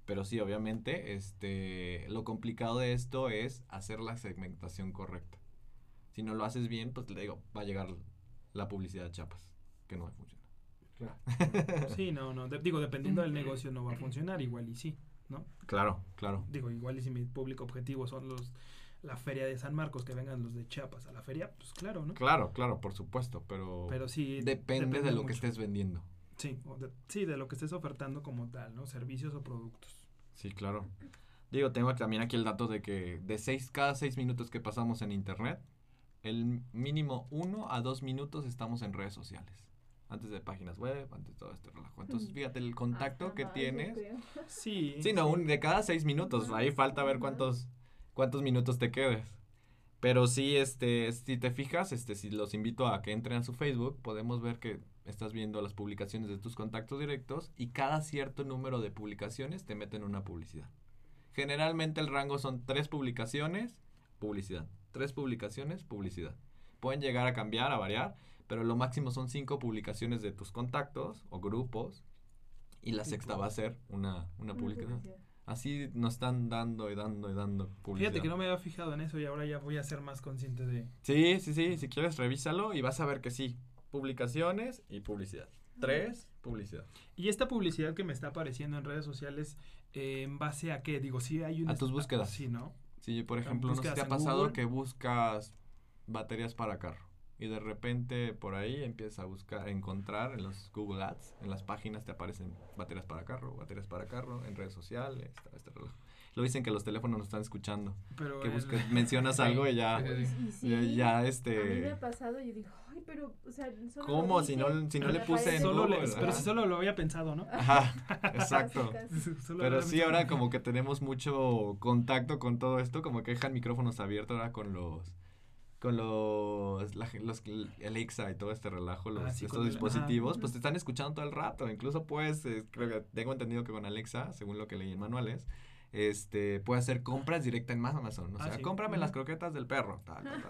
Pero sí, obviamente, este, lo complicado de esto es hacer la segmentación correcta. Si no lo haces bien, pues le digo, va a llegar la publicidad de chapas, que no va a funcionar. Claro. [laughs] sí, no, no. digo, dependiendo del negocio no va a [clears throat] funcionar igual y sí. ¿no? Claro, claro. Digo, igual y si mi público objetivo son los la feria de San Marcos, que vengan los de Chiapas a la feria, pues claro, ¿no? Claro, claro, por supuesto, pero, pero sí depende, de lo que estés vendiendo. Sí, de, sí, de lo que estés ofertando como tal, ¿no? Servicios o productos. Sí, claro. Digo, tengo también aquí el dato de que de seis, cada seis minutos que pasamos en internet, el mínimo uno a dos minutos estamos en redes sociales. Antes de páginas web, antes de todo este relajo. Entonces, mm. fíjate el contacto que tienes. Sí. Sí, no, Un, de cada seis minutos. Ahí falta ver cuántos, cuántos minutos te quedes. Pero sí, este, si te fijas, este, si los invito a que entren a su Facebook, podemos ver que estás viendo las publicaciones de tus contactos directos y cada cierto número de publicaciones te meten una publicidad. Generalmente el rango son tres publicaciones, publicidad tres publicaciones, publicidad. Pueden llegar a cambiar, a variar, pero lo máximo son cinco publicaciones de tus contactos o grupos y la sexta va a ser una, una, publicación. Así nos están dando y dando y dando publicidad. Fíjate que no me había fijado en eso y ahora ya voy a ser más consciente de... Sí, sí, sí, si quieres revísalo y vas a ver que sí, publicaciones y publicidad. Tres, publicidad. Y esta publicidad que me está apareciendo en redes sociales, eh, ¿en base a qué? Digo, sí hay una... A tus búsquedas. Sí, ¿no? Sí, por ejemplo, ¿no te ha pasado que buscas baterías para carro? Y de repente por ahí empiezas a buscar, a encontrar en los Google Ads, en las páginas te aparecen baterías para carro, baterías para carro, en redes sociales, este reloj. Lo dicen que los teléfonos nos están escuchando. Pero que buscas, [laughs] mencionas algo y ya, ya, este... A mí me ha pasado y digo, ay, pero, o sea, solo ¿Cómo? Si no, si no le puse en solo Pero si solo lo había pensado, ¿no? Ajá, [laughs] exacto. [laughs] pero sí, ahora como que tenemos mucho contacto con todo esto, como que dejan micrófonos abiertos ahora con los con los, los Alexa y todo este relajo, los, ah, estos dispositivos, pues te están escuchando todo el rato. Incluso pues, creo que tengo entendido que con Alexa, según lo que leí en manuales, este, puede hacer compras directa en Amazon. O ah, sea, cómprame las croquetas del perro.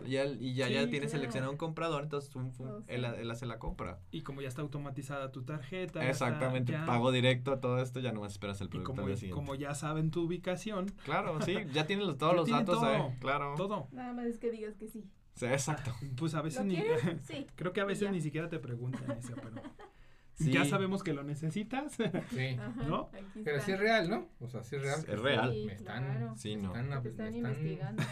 Y, y, ya, ya tienes seleccionado un comprador, entonces oh, él, hace la compra. Y como ya está automatizada tu tarjeta. Exactamente, pago directo, todo esto, ya no esperas el producto como, como ya saben tu ubicación. Claro, sí, [laughs] ya tienen todos los datos todo, claro. Todo. Nada más es que digas que sí. Sí, exacto. Pues a veces ni. [laughs] Sí. Creo que a veces ni siquiera te preguntan eso, pero. Ya sabemos que lo necesitas. Sí. [laughs] ¿No? Pero sí es real, ¿no? O sea, sí es real. Es real. me están, sí, no. me están, investigando.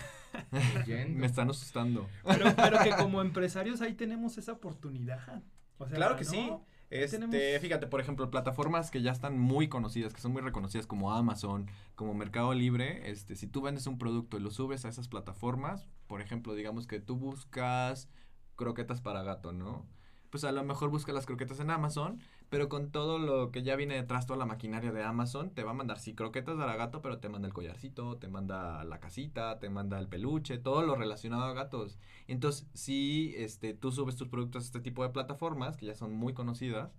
me están asustando. [laughs] Pero, pero, que como empresarios ahí tenemos esa oportunidad. O sea, claro que sí. Este, fíjate, por ejemplo, plataformas que ya están muy conocidas, que son muy reconocidas como Amazon, como Mercado Libre, este, si tú vendes un producto y lo subes a esas plataformas, por ejemplo, digamos que tú buscas croquetas para gato, ¿no? Pues a lo mejor busca las croquetas en Amazon, pero con todo lo que ya viene detrás, toda la maquinaria de Amazon, te va a mandar, sí, croquetas de gato, pero te manda el collarcito, te manda la casita, te manda el peluche, todo lo relacionado a gatos. Entonces, si este, tú subes tus productos a este tipo de plataformas, que ya son muy conocidas,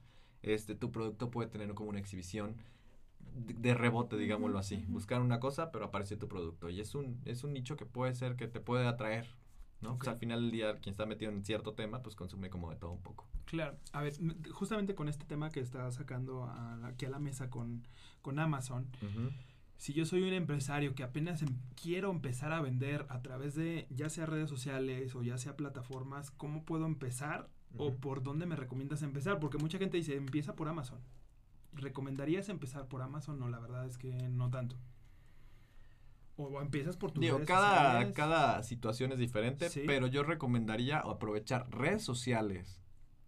este, tu producto puede tener como una exhibición de, rebote, digámoslo así. Buscar una cosa, pero aparece tu producto. Y es un, es un nicho que puede ser que te puede atraer ¿no? Pues al final del día, quien está metido en cierto tema, pues consume como de todo un poco. Claro. A ver, justamente con este tema que está sacando aquí a la mesa con, con Amazon, si yo soy un empresario que apenas em, quiero empezar a vender a través de ya sea redes sociales o ya sea plataformas, ¿cómo puedo empezar? ¿O por dónde me recomiendas empezar? Porque mucha gente dice, empieza por Amazon. ¿Recomendarías empezar por Amazon? No, la verdad es que no tanto. O empiezas por tu Digo, cada, cada situación es diferente, pero yo recomendaría aprovechar redes sociales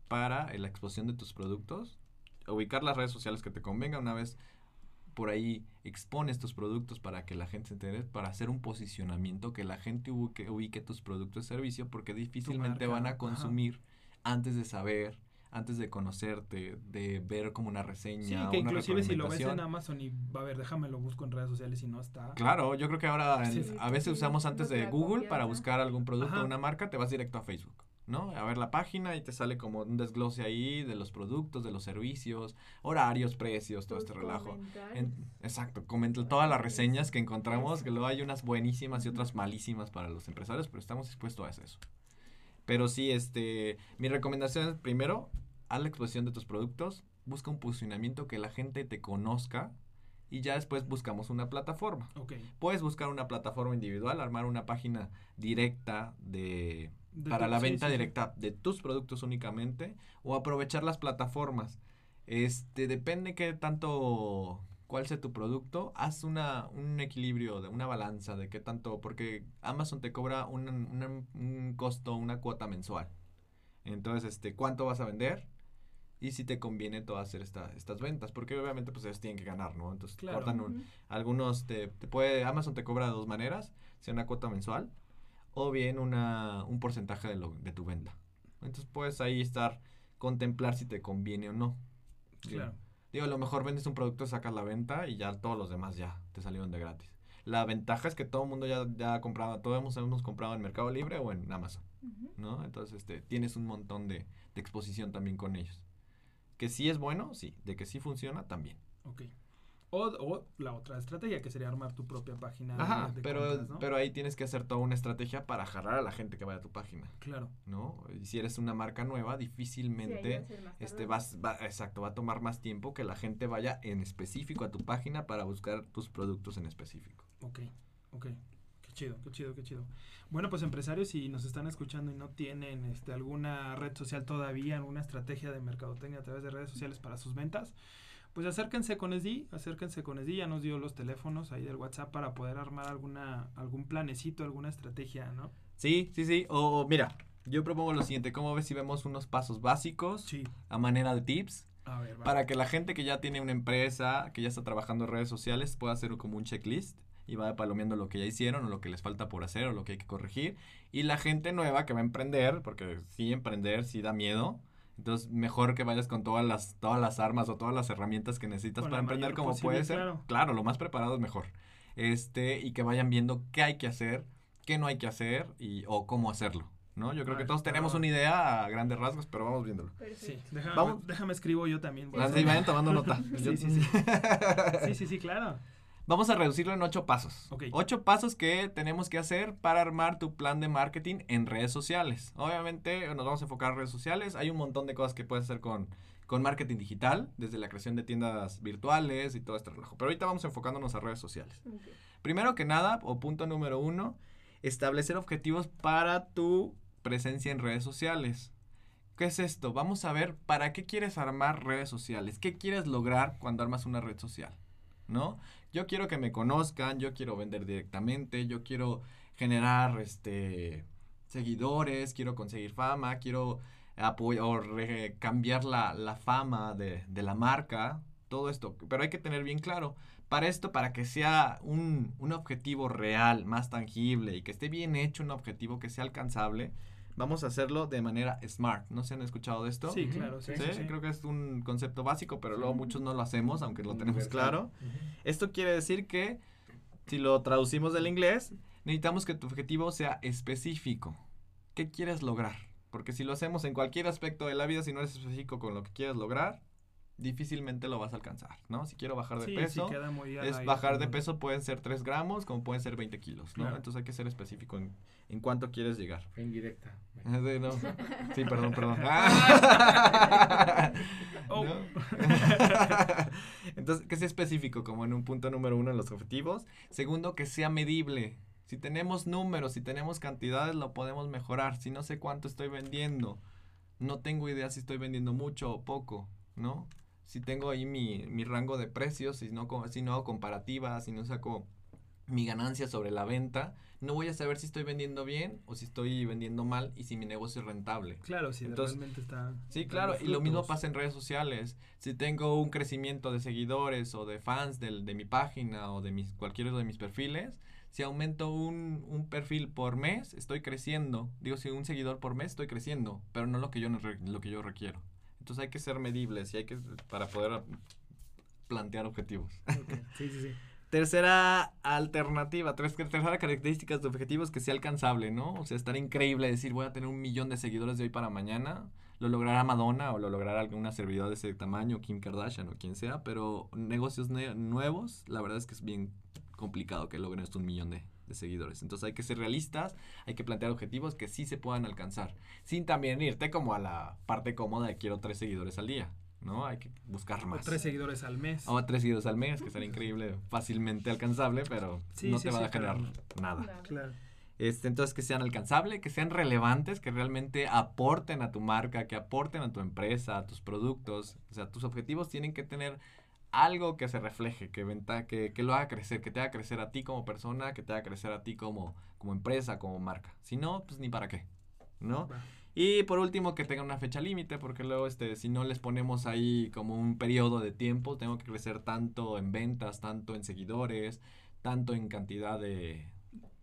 para la exposición de tus productos, ubicar las redes sociales que te convenga. Una vez por ahí expones tus productos para que la gente se entere, para hacer un posicionamiento, que la gente ubique, ubique tus productos de servicio, porque difícilmente van a consumir antes de saber antes de conocerte, de ver como una reseña. Sí, que inclusive si lo ves en Amazon y va a ver, déjame lo busco en redes sociales y no está. Claro, yo creo que ahora a veces usamos antes de Google para buscar algún producto o una marca, te vas directo a Facebook. ¿no? A ver la página y te sale como un desglose ahí de los productos, de los servicios, horarios, precios, todo este relajo. exacto, comenta todas las reseñas que encontramos, que luego hay unas buenísimas y otras malísimas para los empresarios, pero estamos dispuestos a hacer eso. Pero sí, este, mi recomendación es primero, haz la exposición de tus productos, busca un posicionamiento que la gente te conozca y ya después buscamos una plataforma. Puedes buscar una plataforma individual, armar una página directa de, para la venta directa de tus productos únicamente o aprovechar las plataformas. Este depende qué tanto cuál sea tu producto, haz una, un equilibrio, de una balanza de qué tanto, porque Amazon te cobra un, un costo, una cuota mensual. Entonces, este, ¿cuánto vas a vender? Y si te conviene todo hacer esta, estas ventas, porque obviamente pues ellos tienen que ganar, ¿no? Entonces cortan un, algunos, te, te, puede, Amazon te cobra de dos maneras, sea una cuota mensual o bien una, un porcentaje de, lo, de tu venta. Entonces puedes ahí estar, contemplar si te conviene o no. Claro. Digo, a lo mejor vendes un producto, sacas la venta y ya todos los demás ya te salieron de gratis. La ventaja es que todo el mundo ya, ya ha comprado, todos hemos, comprado en Mercado Libre o en Amazon, ¿no? Entonces, este, tienes un montón de, de exposición también con ellos. Que sí es bueno, sí. De que sí funciona, también. Ok. O, o la otra estrategia, que sería armar tu propia página. Ajá, de, pero, pero ahí tienes que hacer toda una estrategia para jalar a la gente que vaya a tu página. Claro. ¿No? Y si eres una marca nueva, difícilmente este vas, va, exacto, va a tomar más tiempo que la gente vaya en específico a tu página para buscar tus productos en específico. Ok, ok chido, qué chido, qué chido. Bueno, pues empresarios, si nos están escuchando y no tienen este, alguna red social todavía, alguna estrategia de mercadotecnia a través de redes sociales para sus ventas, pues acérquense con SD, acérquense con SD, ya nos dio los teléfonos ahí del WhatsApp para poder armar alguna, algún planecito, alguna estrategia, ¿no? Sí, sí, sí. O mira, yo propongo lo siguiente, ¿cómo ves si vemos unos pasos básicos a manera de tips? Para que la gente que ya tiene una empresa, que ya está trabajando en redes sociales, pueda hacer como un checklist y va palomeando lo que ya hicieron o lo que les falta por hacer o lo que hay que corregir. Y la gente nueva que va a emprender, porque sí emprender sí da miedo. Entonces, mejor que vayas con todas las, todas las armas o todas las herramientas que necesitas para emprender como puede ser. Claro. claro, lo más preparado es mejor. Este, y que vayan viendo qué hay que hacer, qué no hay que hacer y, o cómo hacerlo. ¿no? Yo creo que todos tenemos una idea a grandes rasgos, pero vamos viéndolo. Sí, déjame, Vamos. déjame escribo yo también. Sí, vayan tomando nota. sí, sí, sí. sí, sí, sí, claro. Vamos a reducirlo en ocho pasos. Ocho pasos que tenemos que hacer para armar tu plan de marketing en redes sociales. Obviamente nos vamos a enfocar en redes sociales. Hay un montón de cosas que puedes hacer con, con marketing digital, desde la creación de tiendas virtuales y todo este relajo. Pero ahorita vamos enfocándonos a redes sociales. Primero que nada, o punto número uno, establecer objetivos para tu presencia en redes sociales. ¿Qué es esto? Vamos a ver para qué quieres armar redes sociales. ¿Qué quieres lograr cuando armas una red social? ¿No? Yo quiero que me conozcan, yo quiero vender directamente, yo quiero generar este seguidores, quiero conseguir fama, quiero o cambiar la, la fama de, de, la marca, todo esto. Pero hay que tener bien claro, para esto, para que sea un, un objetivo real, más tangible y que esté bien hecho, un objetivo que sea alcanzable, vamos a hacerlo de manera smart. ¿No se han escuchado de esto? Sí, claro. Sí, Creo que es un concepto básico, pero luego muchos no lo hacemos, aunque lo tenemos claro. Esto quiere decir que, si lo traducimos del inglés, necesitamos que tu objetivo sea específico. ¿Qué quieres lograr? Porque si lo hacemos en cualquier aspecto de la vida, si no eres específico con lo que quieres lograr, difícilmente lo vas a alcanzar, ¿no? Si quiero bajar de peso, es bajar de peso pueden ser 3 gramos como pueden ser 20 kilos, ¿no? Entonces hay que ser específico en, en cuánto quieres llegar. En directa. [laughs] Sí, perdón, perdón. [laughs] Oh. [laughs] Entonces, que sea específico como en un punto número uno en los objetivos. Segundo, que sea medible. Si tenemos números, si tenemos cantidades, lo podemos mejorar. Si no sé cuánto estoy vendiendo, no tengo idea si estoy vendiendo mucho o poco, ¿no? Si tengo ahí mi, mi rango de precios, si no, si no hago comparativas, si no saco mi ganancia sobre la venta, no voy a saber si estoy vendiendo bien o si estoy vendiendo mal y si mi negocio es rentable. Claro, si realmente está. Sí, claro, y lo mismo pasa en redes sociales. Si tengo un crecimiento de seguidores o de fans de, de mi página o de mis, cualquiera de mis perfiles, si aumento un, un, perfil por mes, estoy creciendo. Digo, si un seguidor por mes, estoy creciendo, pero no lo que yo, lo que yo requiero. Entonces hay que ser medibles y hay que, para poder plantear objetivos. Sí, sí, sí. [laughs] Tercera alternativa, tres, tercera característica de objetivos que sea alcanzable, ¿no? O sea, estar increíble decir voy a tener un millón de seguidores de hoy para mañana. Lo logrará Madonna o lo logrará alguna servidor de ese tamaño, Kim Kardashian o quien sea, pero negocios nuevos, la verdad es que es bien complicado que logren esto un millón de, de seguidores. Entonces hay que ser realistas, hay que plantear objetivos que sí se puedan alcanzar, sin también irte como a la parte cómoda de quiero tres seguidores al día. ¿no? Hay que buscar más. O tres seguidores al mes. O tres seguidores al mes, que sería increíble, fácilmente alcanzable, pero no te va a generar nada. Claro. Este, entonces, que sean alcanzables, que sean relevantes, que realmente aporten a tu marca, que aporten a tu empresa, a tus productos. O sea, tus objetivos tienen que tener algo que se refleje, que, venta, que, que, lo haga crecer, que te haga crecer a ti como persona, que te haga crecer a ti como, como empresa, como marca. Si no, pues ni para qué, ¿no? Y por último, que tenga una fecha límite, porque luego, este, si no les ponemos ahí como un periodo de tiempo, tengo que crecer tanto en ventas, tanto en seguidores, tanto en cantidad de,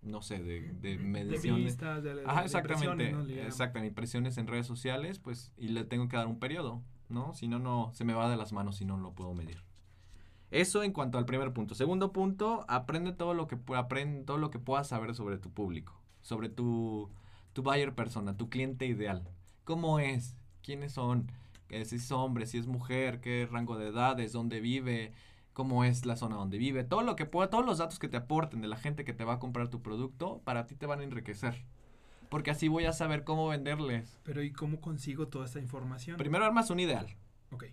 no sé, de, de mediciones. De Ajá, exactamente. Exactamente, impresiones en redes sociales, pues, y le tengo que dar un periodo, ¿no? Si no, no, se me va de las manos y no lo puedo medir. Eso en cuanto al primer punto. Segundo punto, aprende todo lo que, aprende todo lo que puedas saber sobre tu público, sobre tu, tu buyer persona, tu cliente ideal. ¿Cómo es? ¿Quiénes son? Si es hombre, si es mujer, qué rango de edades, dónde vive, cómo es la zona donde vive, todo lo que pueda, todos los datos que te aporten de la gente que te va a comprar tu producto, para ti te van a enriquecer. Porque así voy a saber cómo venderles. Pero ¿y cómo consigo toda esta información? Primero armas un ideal.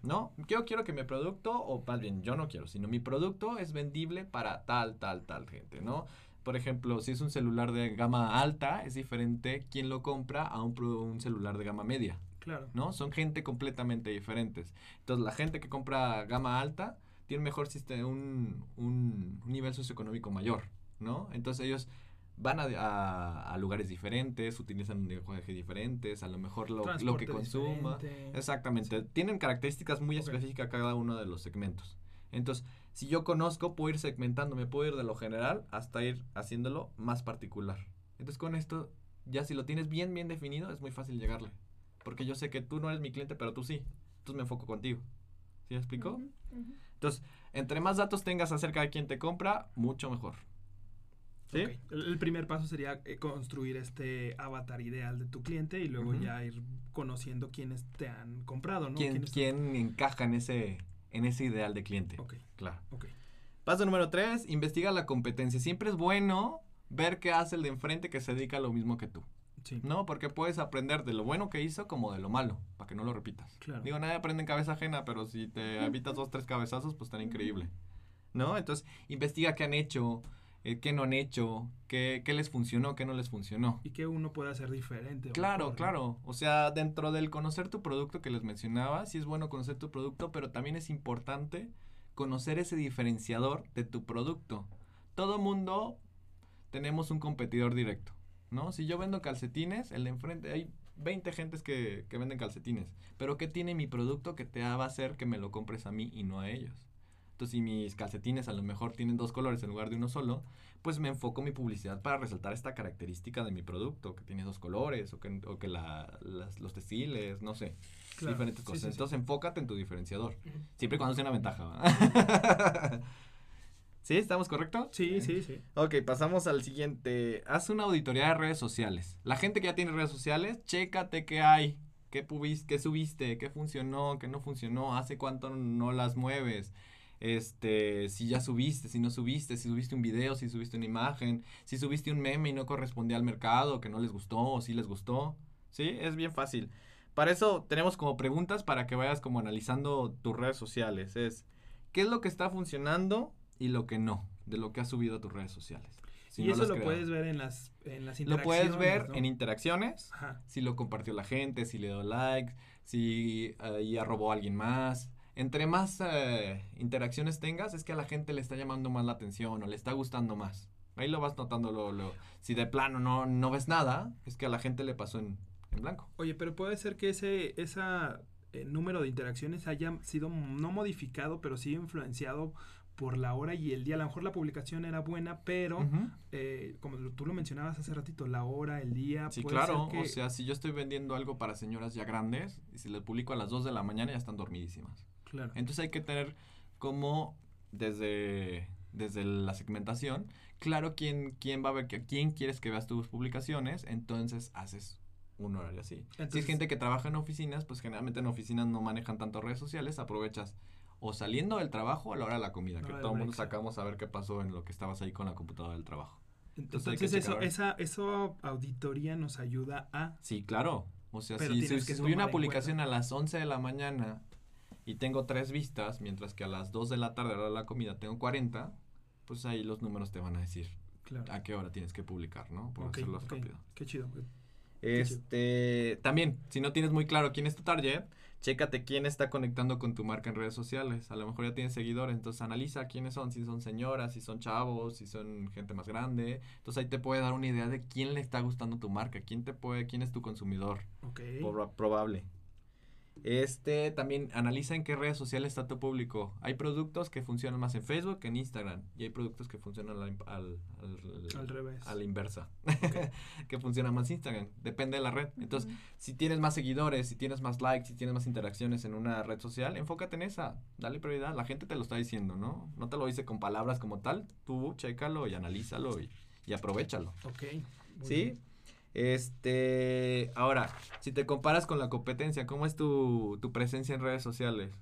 ¿No? Yo quiero que mi producto, o más bien yo no quiero, sino mi producto es vendible para tal, tal, tal gente, ¿no? Por ejemplo, si es un celular de gama alta, es diferente quien lo compra a un, un celular de gama media. Claro. ¿No? Son gente completamente diferentes. Entonces, la gente que compra gama alta tiene mejor sistema, un, un nivel socioeconómico mayor, ¿no? Entonces, ellos van a, a, lugares diferentes, utilizan un lenguaje diferentes, a lo mejor lo, lo que consuma. Exactamente. Tienen características muy específicas cada uno de los segmentos. Entonces, si yo conozco, puedo ir segmentando, me puedo ir de lo general hasta ir haciéndolo más particular. Entonces, con esto, ya si lo tienes bien, bien definido, es muy fácil llegarle. Porque yo sé que tú no eres mi cliente, pero tú sí. Entonces me enfoco contigo. ¿Sí me explicó? Entonces, entre más datos tengas acerca de quién te compra, mucho mejor. ¿Sí? El primer paso sería eh, construir este avatar ideal de tu cliente y luego ya ir conociendo quiénes te han comprado, ¿no? ¿Quién, quién encaja en ese, en ese ideal de cliente? Ok. Claro. Paso número tres, investiga la competencia. Siempre es bueno ver qué hace el de enfrente que se dedica a lo mismo que tú. Sí. ¿No? Porque puedes aprender de lo bueno que hizo como de lo malo, para que no lo repitas. Claro. Digo, nadie aprende en cabeza ajena, pero si te [laughs] evitas dos, tres cabezazos, pues tan increíble. ¿No? Entonces, investiga qué han hecho, eh, qué no han hecho, qué, qué, les funcionó, qué no les funcionó. Y qué uno puede hacer diferente. Claro, claro. O sea, dentro del conocer tu producto que les mencionaba, sí es bueno conocer tu producto, pero también es importante conocer ese diferenciador de tu producto. Todo mundo tenemos un competidor directo, ¿no? Si yo vendo calcetines, el de enfrente, hay 20 gentes que, que venden calcetines, pero ¿qué tiene mi producto que te va a hacer que me lo compres a mí y no a ellos? Entonces, si mis calcetines a lo mejor tienen dos colores en lugar de uno solo, pues me enfoco mi publicidad para resaltar esta característica de mi producto, que tiene dos colores, o que, o que la, los textiles, no sé, diferentes cosas. Entonces, enfócate en tu diferenciador, siempre y cuando sea una ventaja. [laughs] ¿Sí? ¿Estamos correcto? Sí, sí, sí. Ok, pasamos al siguiente. Haz una auditoría de redes sociales. La gente que ya tiene redes sociales, chécate qué hay, qué, qué subiste, qué funcionó, qué no funcionó, hace cuánto no las mueves este, si ya subiste, si no subiste, si subiste un video, si subiste una imagen, si subiste un meme y no correspondía al mercado, que no les gustó o si les gustó. Sí, es bien fácil. Para eso tenemos como preguntas para que vayas como analizando tus redes sociales. Es, ¿qué es lo que está funcionando y lo que no de lo que has subido a tus redes sociales? y eso lo puedes ver en las, en las interacciones. Lo puedes ver en interacciones, si lo compartió la gente, si le dio like, si uh, ya robó a alguien más, entre más eh, interacciones tengas, es que a la gente le está llamando más la atención o le está gustando más. Ahí lo vas notando. Lo, lo, si de plano no, no ves nada, es que a la gente le pasó en, en blanco. Oye, pero puede ser que ese esa, eh, número de interacciones haya sido no modificado, pero sí influenciado por la hora y el día. A lo mejor la publicación era buena, pero eh, como tú lo mencionabas hace ratito, la hora, el día. Sí, claro. O sea, si yo estoy vendiendo algo para señoras ya grandes y si le publico a las 2 de la mañana ya están dormidísimas. Entonces hay que tener como desde, desde la segmentación, claro quién, quién va a ver, quién quieres que veas tus publicaciones, entonces haces un horario así. si es gente que trabaja en oficinas, pues generalmente en oficinas no manejan tanto redes sociales, aprovechas o saliendo del trabajo a la hora de la comida, que todo el mundo sacamos a ver qué pasó en lo que estabas ahí con la computadora del trabajo. Entonces, eso, esa, eso auditoría nos ayuda a... Sí, claro. O sea, si, si, subí una publicación a las 11 de la mañana y tengo tres vistas, mientras que a las 2 de la tarde, a la la comida, tengo 40, pues ahí los números te van a decir a qué hora tienes que publicar, ¿no? Por okay, hacerlo rápido. Qué chido. Este, también, si no tienes muy claro quién es tu target, chécate quién está conectando con tu marca en redes sociales. A lo mejor ya tienes seguidores, entonces analiza quiénes son, si son señoras, si son chavos, si son gente más grande. Entonces ahí te puede dar una idea de quién le está gustando tu marca, quién te puede, quién es tu consumidor. Ok. probable. Este también analiza en qué redes sociales está tu público. Hay productos que funcionan más en Facebook que en Instagram y hay productos que funcionan al, al, al, revés. A la inversa. [laughs] que funciona más Instagram. Depende de la red. Entonces, si tienes más seguidores, si tienes más likes, si tienes más interacciones en una red social, enfócate en esa. Dale prioridad. La gente te lo está diciendo, ¿no? No te lo dice con palabras como tal. Tú chécalo y analízalo y, y aprovechalo. Ok. ¿Sí? Este, ahora, si te comparas con la competencia, ¿cómo es tu, tu presencia en redes sociales?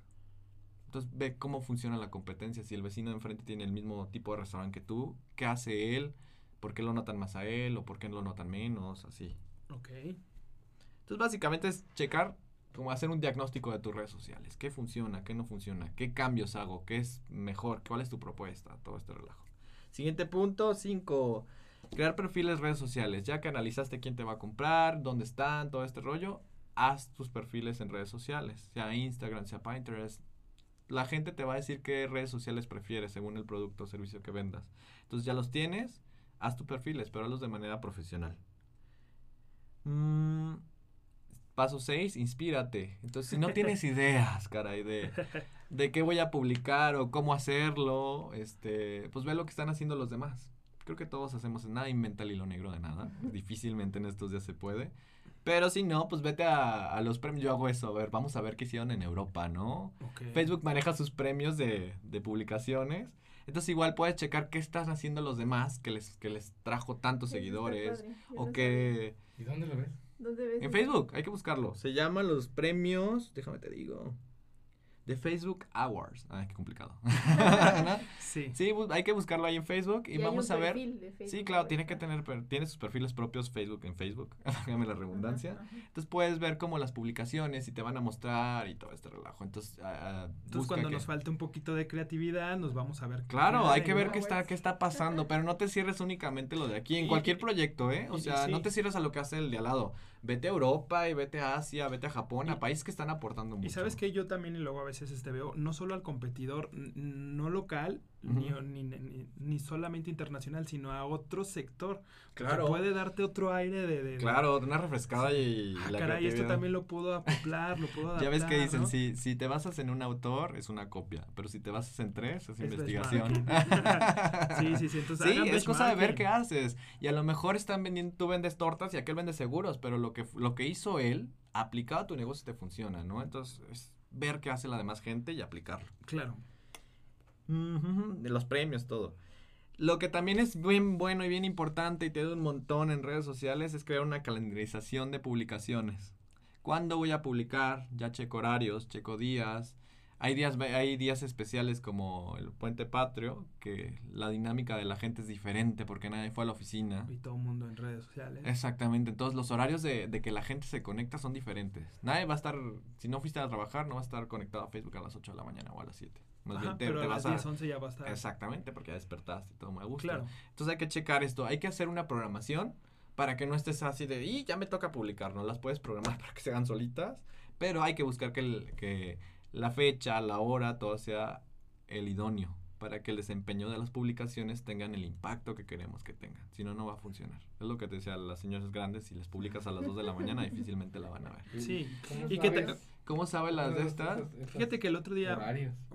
Entonces ve cómo funciona la competencia. Si el vecino de enfrente tiene el mismo tipo de restaurante que tú, ¿qué hace él? ¿Por qué lo notan más a él o por qué lo notan menos? Así. Ok. Entonces básicamente es checar, como hacer un diagnóstico de tus redes sociales. ¿Qué funciona? ¿Qué no funciona? ¿Qué cambios hago? ¿Qué es mejor? ¿Cuál es tu propuesta? Todo este relajo. Siguiente punto, 5. Crear perfiles redes sociales. Ya que analizaste quién te va a comprar, dónde están, todo este rollo, haz tus perfiles en redes sociales, sea Instagram, sea Pinterest. La gente te va a decir qué redes sociales prefieres según el producto o servicio que vendas. Entonces ya los tienes, haz tus perfiles, pero hazlos de manera profesional. Mm, paso 6, inspírate. Entonces, si no tienes [laughs] ideas, caray, de, de qué voy a publicar o cómo hacerlo, este, pues ve lo que están haciendo los demás creo que todos hacemos nada inventa el hilo negro de nada. [laughs] Difícilmente en estos días se puede. Pero si no, pues vete a, los premios. Yo hago eso. A ver, vamos a ver qué hicieron en Europa, ¿no? Facebook maneja sus premios de, de, publicaciones. Entonces igual puedes checar qué están haciendo los demás que les, que les trajo tantos seguidores. O que... ¿Y dónde lo ves? ¿Dónde ves en Facebook, hay que buscarlo. Se llama los premios, déjame te digo de Facebook Awards. Ay, qué complicado. [laughs] Sí. Sí, hay que buscarlo ahí en Facebook y, vamos a ver. sí, claro, tiene que tener, tiene sus perfiles propios Facebook en Facebook, [laughs] hágame la redundancia. Entonces puedes ver como las publicaciones y te van a mostrar y todo este relajo. Entonces, uh, Entonces cuando nos falte un poquito de creatividad, nos vamos a ver. Claro, hay que ver qué está, qué está pasando, pero no te cierres únicamente lo de aquí, en cualquier proyecto, ¿eh? O sea, no te cierres a lo que hace el de al lado vete a Europa y vete a Asia, vete a Japón, a países que están aportando mucho. Y sabes que yo también y luego a veces este veo no solo al competidor no local, ni, ni, ni, solamente internacional, sino a otro sector. Claro. Que puede darte otro aire de... claro, una refrescada y... Ah, caray, esto también lo puedo acoplar, lo puedo adaptar, [laughs] Ya ves que dicen, si, si te basas en un autor, es una copia, pero si te basas en tres, es, investigación. [laughs] sí, sí, sí. Entonces, sí, es cosa de ver qué haces. Y a lo mejor están vendiendo, tú vendes tortas y aquel vende seguros, pero lo que, lo que hizo él, aplicado a tu negocio, te funciona, ¿no? Entonces, es ver qué hace la demás gente y aplicarlo. Claro de los premios, todo. Lo que también es bien bueno y bien importante y te da un montón en redes sociales es crear una calendarización de publicaciones. ¿Cuándo voy a publicar? Ya checo horarios, checo días. Hay días, hay días especiales como el Puente Patrio, que la dinámica de la gente es diferente porque nadie fue a la oficina. Y todo el mundo en redes sociales. Exactamente, entonces los horarios de, de, que la gente se conecta son diferentes. Nadie va a estar, si no fuiste a trabajar, no va a estar conectado a Facebook a las 8 de la mañana o a las 7. Más bien te, pero a las 10, 11 ya va a estar. Exactamente, porque ya despertaste y todo me gusta. Claro. Entonces hay que checar esto, hay que hacer una programación para que no estés así de, y ya me toca publicar, no las puedes programar [laughs] para que se hagan solitas, pero hay que buscar que, el, que la fecha, la hora, todo sea el idóneo para que el desempeño de las publicaciones tengan el impacto que queremos que tengan. Si no, no va a funcionar. Es lo que te decía las señoras grandes, si les publicas a las 2 de la mañana, [laughs] difícilmente la van a ver. Sí. ¿Y qué te, ¿Cómo sabe las de estas? Fíjate que el otro día...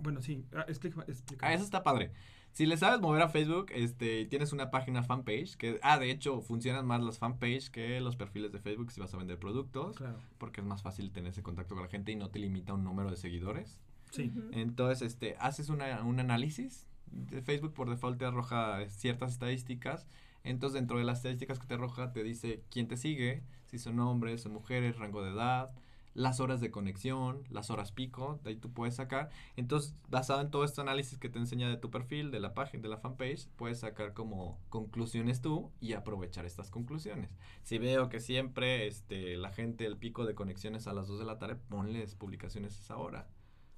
Bueno, sí, ah, explica, Ah, eso está padre. Si le sabes mover a Facebook, este, tienes una página fanpage, que, ah, de hecho, funcionan más las fanpage que los perfiles de Facebook si vas a vender productos, claro. porque es más fácil tener ese contacto con la gente y no te limita un número de seguidores. Sí. Entonces, este, haces una, un análisis. De Facebook por default te arroja ciertas estadísticas. Entonces, dentro de las estadísticas que te arroja, te dice quién te sigue, si son hombres o mujeres, rango de edad, las horas de conexión, las horas pico, de ahí tú puedes sacar. Entonces, basado en todo este análisis que te enseña de tu perfil, de la página, de la fanpage, puedes sacar como conclusiones tú y aprovechar estas conclusiones. Si veo que siempre este, la gente, el pico de conexiones a las 2 de la tarde, ponles publicaciones a esa hora.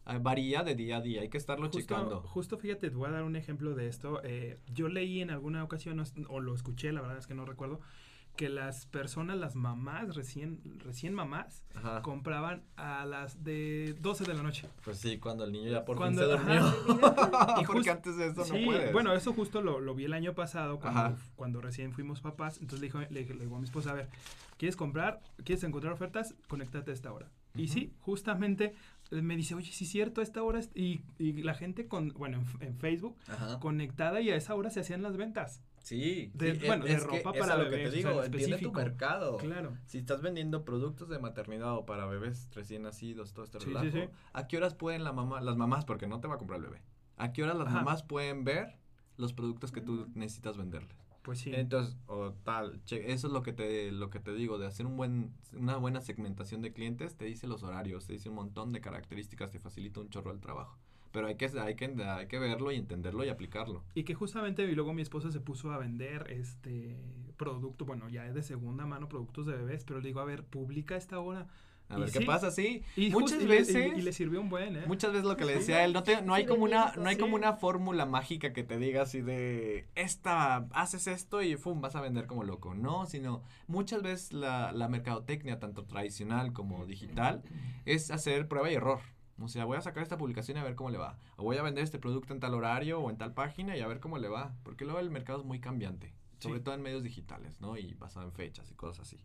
Ah, varía de día a día, hay que estarlo checando. Justo fíjate, te voy a dar un ejemplo de esto. Eh, yo leí en alguna ocasión, o lo escuché, la verdad es que no recuerdo, que las personas, las mamás, recién, recién mamás, compraban a las de 12 de la noche. Pues sí, cuando el niño ya por fin se durmió. [laughs] y porque antes de eso no puedes. Bueno, eso justo lo, lo, vi el año pasado cuando, cuando recién fuimos papás. Entonces le, dijo, le, le, digo a mi esposa, a ver, ¿quieres comprar? ¿Quieres encontrar ofertas? Conéctate a esta hora. Y sí, justamente eh, me dice, oye, sí es cierto, a esta hora, y, y la gente con, bueno, en, Facebook, conectada y a esa hora se hacían las ventas. Sí, de, bueno, de ropa para lo que te digo, entiende tu mercado. Claro. Si estás vendiendo productos de maternidad o para bebés recién nacidos, todo este relajo, ¿a qué horas pueden la mamá, las mamás, porque no te va a comprar el bebé, ¿a qué horas las mamás pueden ver los productos que tú necesitas venderles? Pues sí. Entonces, o tal, eso es lo que te lo que te digo de hacer un buen una buena segmentación de clientes, te dice los horarios, te dice un montón de características, te facilita un chorro el trabajo. Pero hay que, hay que, hay que verlo y entenderlo y aplicarlo. Y que justamente y luego mi esposa se puso a vender este producto, bueno, ya es de segunda mano productos de bebés, pero le digo, a ver, publica esta hora a ver qué pasa, sí. Y muchas veces. Y, le sirvió un buen, ¿eh? Muchas veces lo que le decía a él, no, te, no hay como una, no hay como una fórmula mágica que te diga así de esta, haces esto y fum, vas a vender como loco. No, sino muchas veces la, la mercadotecnia, tanto tradicional como digital, es hacer prueba y error. O sea, voy a sacar esta publicación y a ver cómo le va. O voy a vender este producto en tal horario o en tal página y a ver cómo le va. Porque luego el mercado es muy cambiante. Sobre todo en medios digitales, ¿no? Y basado en fechas y cosas así.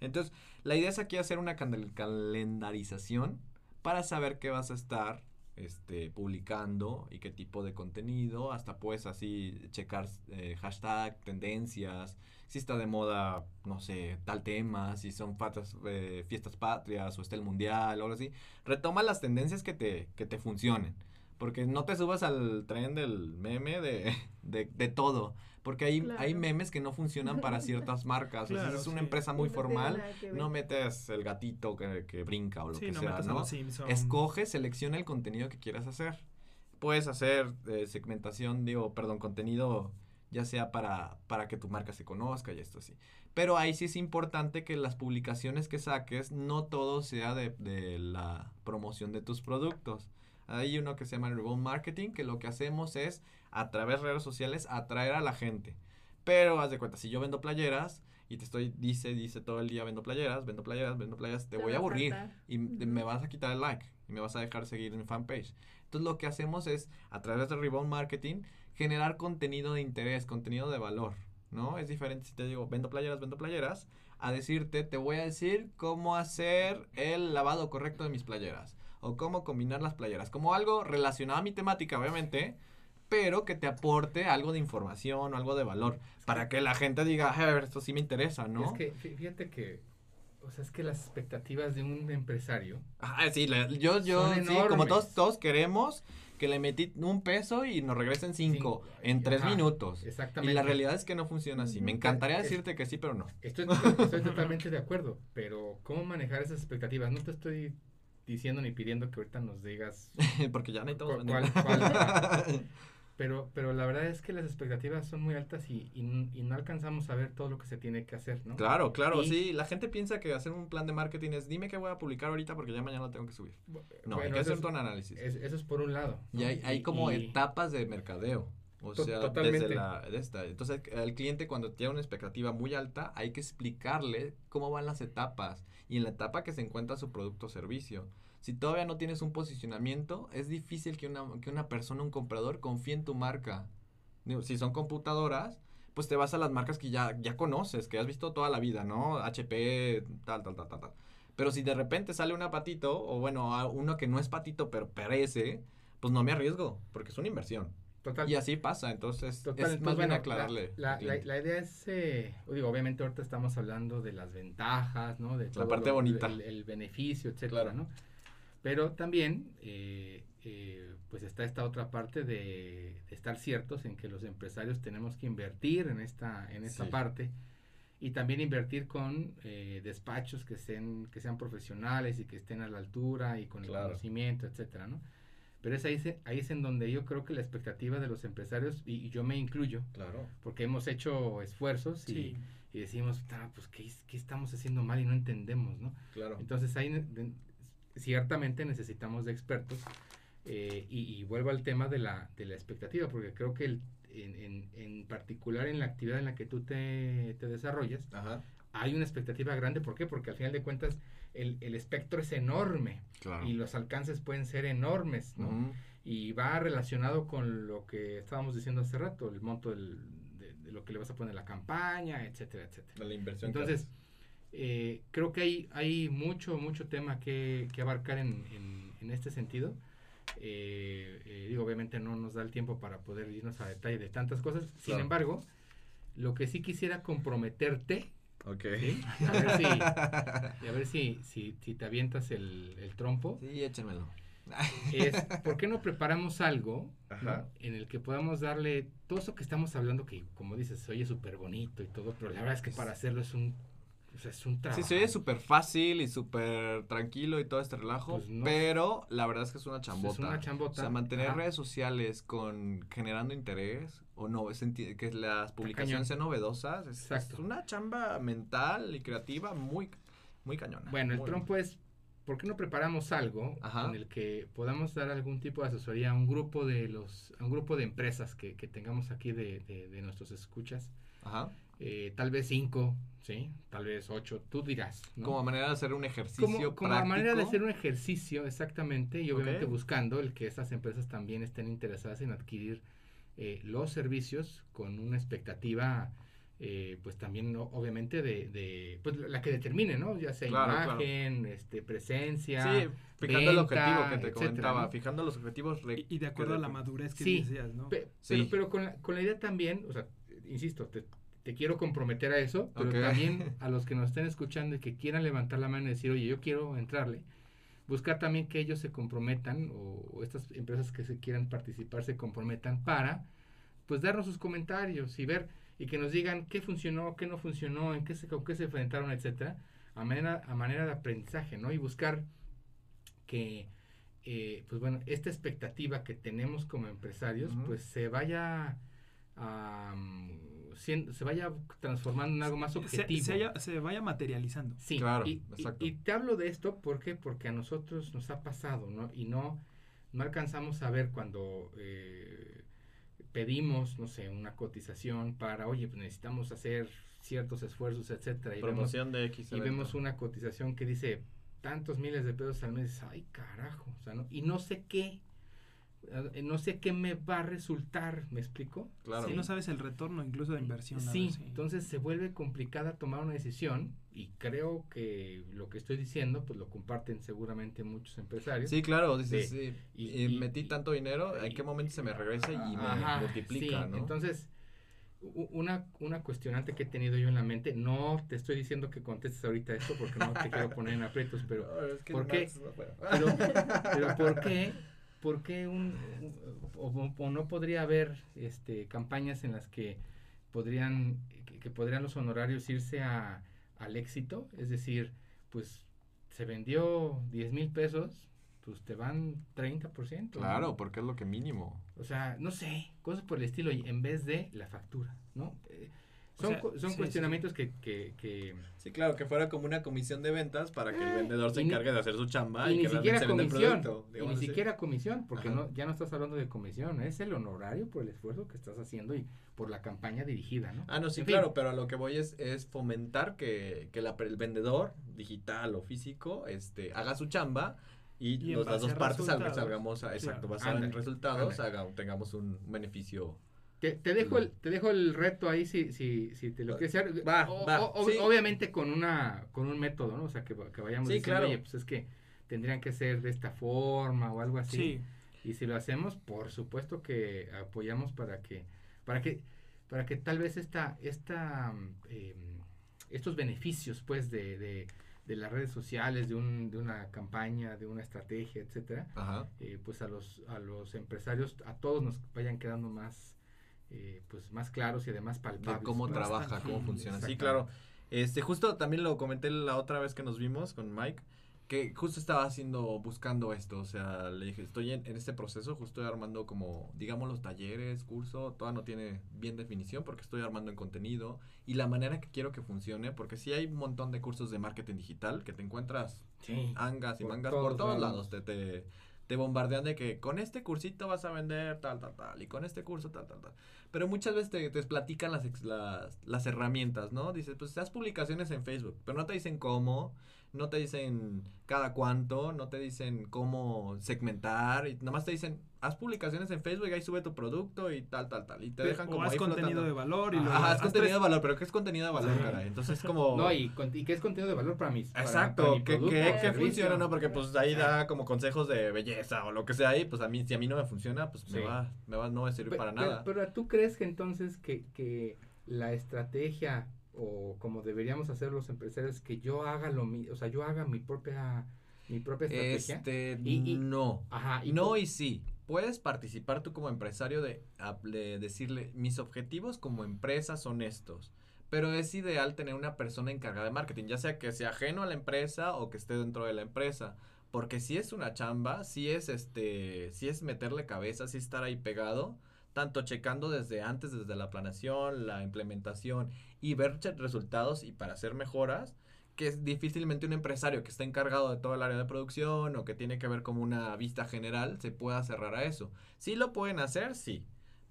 Entonces, la idea es aquí hacer una calendarización para saber qué vas a estar este, publicando y qué tipo de contenido. Hasta puedes así checar eh, hashtag, tendencias, si está de moda, no sé, tal tema, si son fatas, eh, fiestas patrias o está el mundial o algo así. Retoma las tendencias que te, que te funcionen. Porque no te subas al tren del meme de, [laughs] de todo. Porque hay, hay memes que no funcionan para ciertas [laughs] marcas. si es una empresa muy formal, no metes el gatito que, que brinca o lo que sea, ¿no? Escoge, selecciona el contenido que quieras hacer. Puedes hacer eh, segmentación, digo, perdón, contenido ya sea para, para que tu marca se conozca y esto así. Pero ahí sí es importante que las publicaciones que saques, no todo sea de, de la promoción de tus productos. Hay uno que se llama Remote Marketing, que lo que hacemos es, a través de redes sociales, atraer a la gente. Pero haz de cuenta, si yo vendo playeras y te estoy, dice, dice todo el día, vendo playeras, vendo playeras, vendo playeras, te, voy a aburrir y me vas a quitar el like y me vas a dejar seguir en fanpage. Entonces lo que hacemos es, a través de Rebound Marketing, generar contenido de interés, contenido de valor, ¿no? Es diferente si te digo, vendo playeras, vendo playeras, a decirte, te voy a decir cómo hacer el lavado correcto de mis playeras o cómo combinar las playeras, como algo relacionado a mi temática, obviamente, pero que te aporte algo de información o algo de valor, para que la gente diga, a ver, esto sí me interesa, ¿no? Es que fíjate que o sea, es que las expectativas de un empresario. Ah, sí, yo, yo, sí, como todos, todos queremos que le metí un peso y nos regresen cinco, en tres minutos. Exactamente. Y la realidad es que no funciona así. Me encantaría decirte que sí, pero no. Estoy, estoy totalmente de acuerdo, pero ¿cómo manejar esas expectativas? No te estoy diciendo ni pidiendo que ahorita nos digas. [laughs] Porque ya no hay todo. Cuál, [laughs] Pero, pero la verdad es que las expectativas son muy altas y, y, no alcanzamos a ver todo lo que se tiene que hacer, ¿no? Claro, claro, sí. La gente piensa que hacer un plan de marketing es dime qué voy a publicar ahorita porque ya mañana lo tengo que subir. No, hay que hacer todo un análisis. eso es por un lado. Y hay, hay como etapas de mercadeo. O sea, totalmente. desde la, de esta. Entonces, al cliente cuando tiene una expectativa muy alta, hay que explicarle cómo van las etapas y en la etapa que se encuentra su producto o servicio. Si todavía no tienes un posicionamiento, es difícil que una, que una persona, un comprador, confíe en tu marca. si son computadoras, pues te vas a las marcas que ya, ya conoces, que has visto toda la vida, ¿no? HP, tal, tal, tal, tal, tal. Pero si de repente sale una patito, o bueno, uno que no es patito, pero parece, pues no me arriesgo, porque es una inversión. Total. Y así pasa, entonces es más bien aclararle. La, la, idea es, eh, digo, obviamente ahorita estamos hablando de las ventajas, ¿no? De la parte bonita. El, beneficio, etcétera, ¿no? Pero también, eh, eh, pues está esta otra parte de, estar ciertos en que los empresarios tenemos que invertir en esta, en esta parte y también invertir con eh, despachos que, sean, que sean profesionales y que estén a la altura y con el conocimiento, etcétera, ¿no? Pero es ahí, ahí es en donde yo creo que la expectativa de los empresarios, y, yo me incluyo, claro. porque hemos hecho esfuerzos y, decimos, pues, ¿qué, ¿qué, estamos haciendo mal y no entendemos, ¿no? Claro. Entonces ahí ciertamente necesitamos de expertos. Eh, y, vuelvo al tema de la, de la expectativa, porque creo que en, en, particular en la actividad en la que tú te, te desarrollas, hay una expectativa grande. ¿Por qué? Porque al final de cuentas el, el espectro es enorme y los alcances pueden ser enormes, ¿no? Y va relacionado con lo que estábamos diciendo hace rato, el monto del, de, lo que le vas a poner a la campaña, etcétera, etcétera. la inversión. Entonces, eh, creo que hay, hay mucho, mucho tema que, que abarcar en, en, en este sentido. Eh, eh, digo, obviamente no nos da el tiempo para poder irnos a detalle de tantas cosas. Sin embargo, lo que sí quisiera comprometerte. Ok. A ver si, a ver si, si, te avientas el, el trompo. Sí, échenmelo. Es, ¿por qué no preparamos algo en el que podamos darle todo eso que estamos hablando, que como dices, se oye súper bonito y todo, pero la verdad es que para hacerlo es un es un trabajo. Sí, se oye súper fácil y súper tranquilo y todo este relajo, pues pero la verdad es que es una chambota. Es una chambota. O sea, mantener redes sociales con generando interés o no, que las publicaciones sean novedosas, es, una chamba mental y creativa muy, muy cañona. Bueno, el trompo es, ¿por qué no preparamos algo en el que podamos dar algún tipo de asesoría a un grupo de los, a un grupo de empresas que, que tengamos aquí de, de, de nuestros escuchas? Ajá. Eh, tal vez cinco, ¿sí? Tal vez ocho, tú dirás. Como manera de hacer un ejercicio Como, como manera de hacer un ejercicio, exactamente, y obviamente buscando el que estas empresas también estén interesadas en adquirir eh, los servicios con una expectativa, eh, pues también obviamente de, de, pues la que determine, ¿no? Ya sea imagen, este, presencia. Sí, fijando el objetivo que te comentaba, fijando los objetivos. Y, de acuerdo a la madurez que decías, ¿no? sí. pero con, la, con la idea también, o sea, insisto, te, te quiero comprometer a eso, pero también [laughs] a los que nos estén escuchando y que quieran levantar la mano y decir, oye, yo quiero entrarle, buscar también que ellos se comprometan o, estas empresas que se quieran participar se comprometan para, pues, darnos sus comentarios y ver y que nos digan qué funcionó, qué no funcionó, en qué se, con qué se enfrentaron, etcétera, a manera, a manera de aprendizaje, ¿no? Y buscar que, eh, pues bueno, esta expectativa que tenemos como empresarios, pues se vaya a se vaya transformando en algo más objetivo. Se, vaya materializando. Sí, claro, y, y, te hablo de esto ¿por porque a nosotros nos ha pasado, ¿no? Y no, no alcanzamos a ver cuando eh, pedimos, no sé, una cotización para, oye, pues necesitamos hacer ciertos esfuerzos, etcétera. Y Promoción de X. Y vemos una cotización que dice tantos miles de pesos al mes, ay carajo, o sea, ¿no? Y no sé qué no sé qué me va a resultar, ¿me explico? Claro. Si no sabes el retorno incluso de inversión. Sí, entonces se vuelve complicada tomar una decisión y creo que lo que estoy diciendo pues lo comparten seguramente muchos empresarios. Sí, claro, dices, sí, y, metí tanto dinero, ¿en qué momento se me regresa y me multiplica, ¿no? Entonces, una, una cuestionante que he tenido yo en la mente, no te estoy diciendo que contestes ahorita esto porque no te quiero poner en aprietos, pero [laughs] ¿por qué? pero, pero ¿por qué? ¿Por qué un, o, no podría haber este, campañas en las que podrían, que, podrían los honorarios irse a, al éxito? Es decir, pues se vendió 10 mil pesos, pues te van 30%. Claro, porque es lo que mínimo. O sea, no sé, cosas por el estilo, en vez de la factura, ¿no? Eh, son, son cuestionamientos Que, que, Sí, claro, que fuera como una comisión de ventas para que el ah, vendedor se encargue de hacer su chamba y, ni siquiera comisión. y ni siquiera comisión, porque no, ya no estás hablando de comisión, es el honorario por el esfuerzo que estás haciendo y por la campaña dirigida, ¿no? Ah, no, sí, claro, pero a lo que voy es, es fomentar que, que la, el vendedor, digital o físico, este, haga su chamba y, las dos partes salgamos, a, exacto, basado en resultados, haga, tengamos un beneficio te, te, dejo el, te dejo el reto ahí si, si, si te lo quieres hacer. Va, va, Obviamente con una con un método, ¿no? O sea, que, que vayamos sí, diciendo, claro. oye, pues es que tendrían que ser de esta forma o algo así. Sí. Y si lo hacemos, por supuesto que apoyamos para que para que para que tal vez esta esta eh, estos beneficios pues de, de, de, las redes sociales, de, un, de una campaña, de una estrategia, etcétera, eh, pues a los a los empresarios a todos nos vayan quedando más eh, pues más claros y además palpables. cómo trabaja, cómo funciona. Sí, claro. Este, justo también lo comenté la otra vez que nos vimos con Mike, que justo estaba haciendo, buscando esto, o sea, le dije, estoy en, este proceso, justo estoy armando como, digamos, los talleres, curso, todavía no tiene bien definición porque estoy armando en contenido y la manera que quiero que funcione, porque sí hay un montón de cursos de marketing digital que te encuentras angas y mangas por todos lados, te, te te bombardean de que con este cursito vas a vender tal, tal, tal, y con este curso tal, tal, tal. Pero muchas veces te, te platican las, las, las herramientas, ¿no? Dices, pues haz publicaciones en Facebook, pero no te dicen cómo, no te dicen cada cuánto, no te dicen cómo segmentar, y nada más te dicen, haz publicaciones en Facebook, ahí sube tu producto y tal, tal, tal. Y te dejan como. O haz contenido de valor y Ajá, haz contenido de valor, pero ¿qué es contenido de valor, caray? Entonces es como. [laughs] No, y, y ¿qué es contenido de valor para mis. Exacto, ¿qué, qué, funciona, no? Porque pues ahí da como consejos de belleza o lo que sea ahí, pues a mí, si a mí no me funciona, pues me va, me va, no va a servir para nada. Pero, tú crees que entonces que, que la estrategia o como deberíamos hacer los empresarios que yo haga lo mismo, o sea, yo haga mi propia mi propia estrategia. Este, y, no. Ajá, y no y sí. Puedes participar tú como empresario de, de, decirle, mis objetivos como empresa son estos. Pero es ideal tener una persona encargada de marketing, ya sea que sea ajeno a la empresa o que esté dentro de la empresa. Porque si es una chamba, si es este, si es meterle cabeza, si estar ahí pegado, tanto checando desde antes, desde la planeación, la implementación y ver resultados y para hacer mejoras, que es difícilmente un empresario que está encargado de todo el área de producción o que tiene que ver como una vista general se pueda cerrar a eso. Sí lo pueden hacer, sí,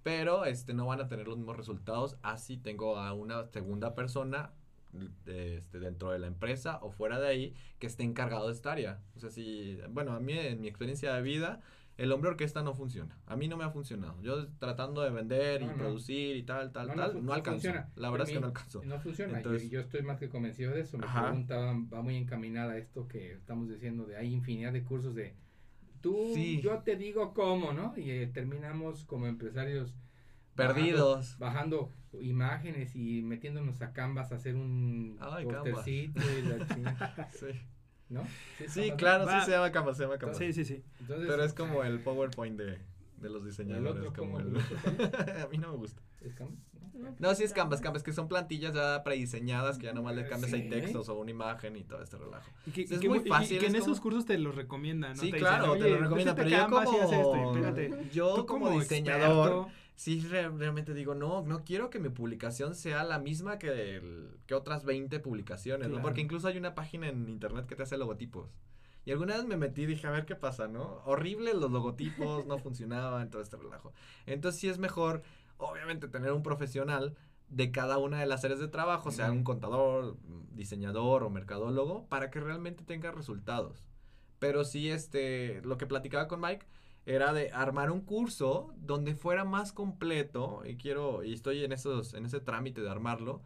pero este no van a tener los mismos resultados así tengo a una segunda persona este, dentro de la empresa o fuera de ahí que esté encargado de esta área. O sea, si, bueno, a mí en mi experiencia de vida, el hombre orquesta no funciona. A mí no me ha funcionado. Yo tratando de vender y producir y tal, tal, tal, no, alcanzo. La verdad es que no alcanzo. No funciona. Entonces, yo, estoy más que convencido de eso. Mi pregunta va, muy encaminada a esto que estamos diciendo de hay infinidad de cursos de tú, yo te digo cómo, ¿no? Y eh, terminamos como empresarios perdidos. Bajando, imágenes y metiéndonos a Canvas a hacer un Ay, Canvas. y la [laughs] sí. ¿No? Sí, claro, sí se llama Canvas, se llama Canvas. Sí, sí, sí. Pero es como el PowerPoint de, de los diseñadores. como el... [laughs] a mí no me gusta. ¿Es Canvas? No, sí es Canvas, Canvas, que son plantillas ya prediseñadas que ya nomás le cambias ahí textos o una imagen y todo este relajo. Y que, es muy fácil. Y que en esos cursos te lo recomiendan, ¿no? Sí, claro, te lo recomiendan, pero yo como, yo como, diseñador sí realmente digo, no, no quiero que mi publicación sea la misma que, que otras 20 publicaciones, ¿no? Porque incluso hay una página en internet que te hace logotipos. Y alguna vez me metí y dije, a ver qué pasa, ¿no? Horrible los logotipos, no funcionaban, todo este relajo. Entonces sí es mejor, obviamente, tener un profesional de cada una de las áreas de trabajo, sea un contador, diseñador o mercadólogo, para que realmente tenga resultados. Pero sí, este, lo que platicaba con Mike, era de armar un curso donde fuera más completo y quiero y estoy en esos en ese trámite de armarlo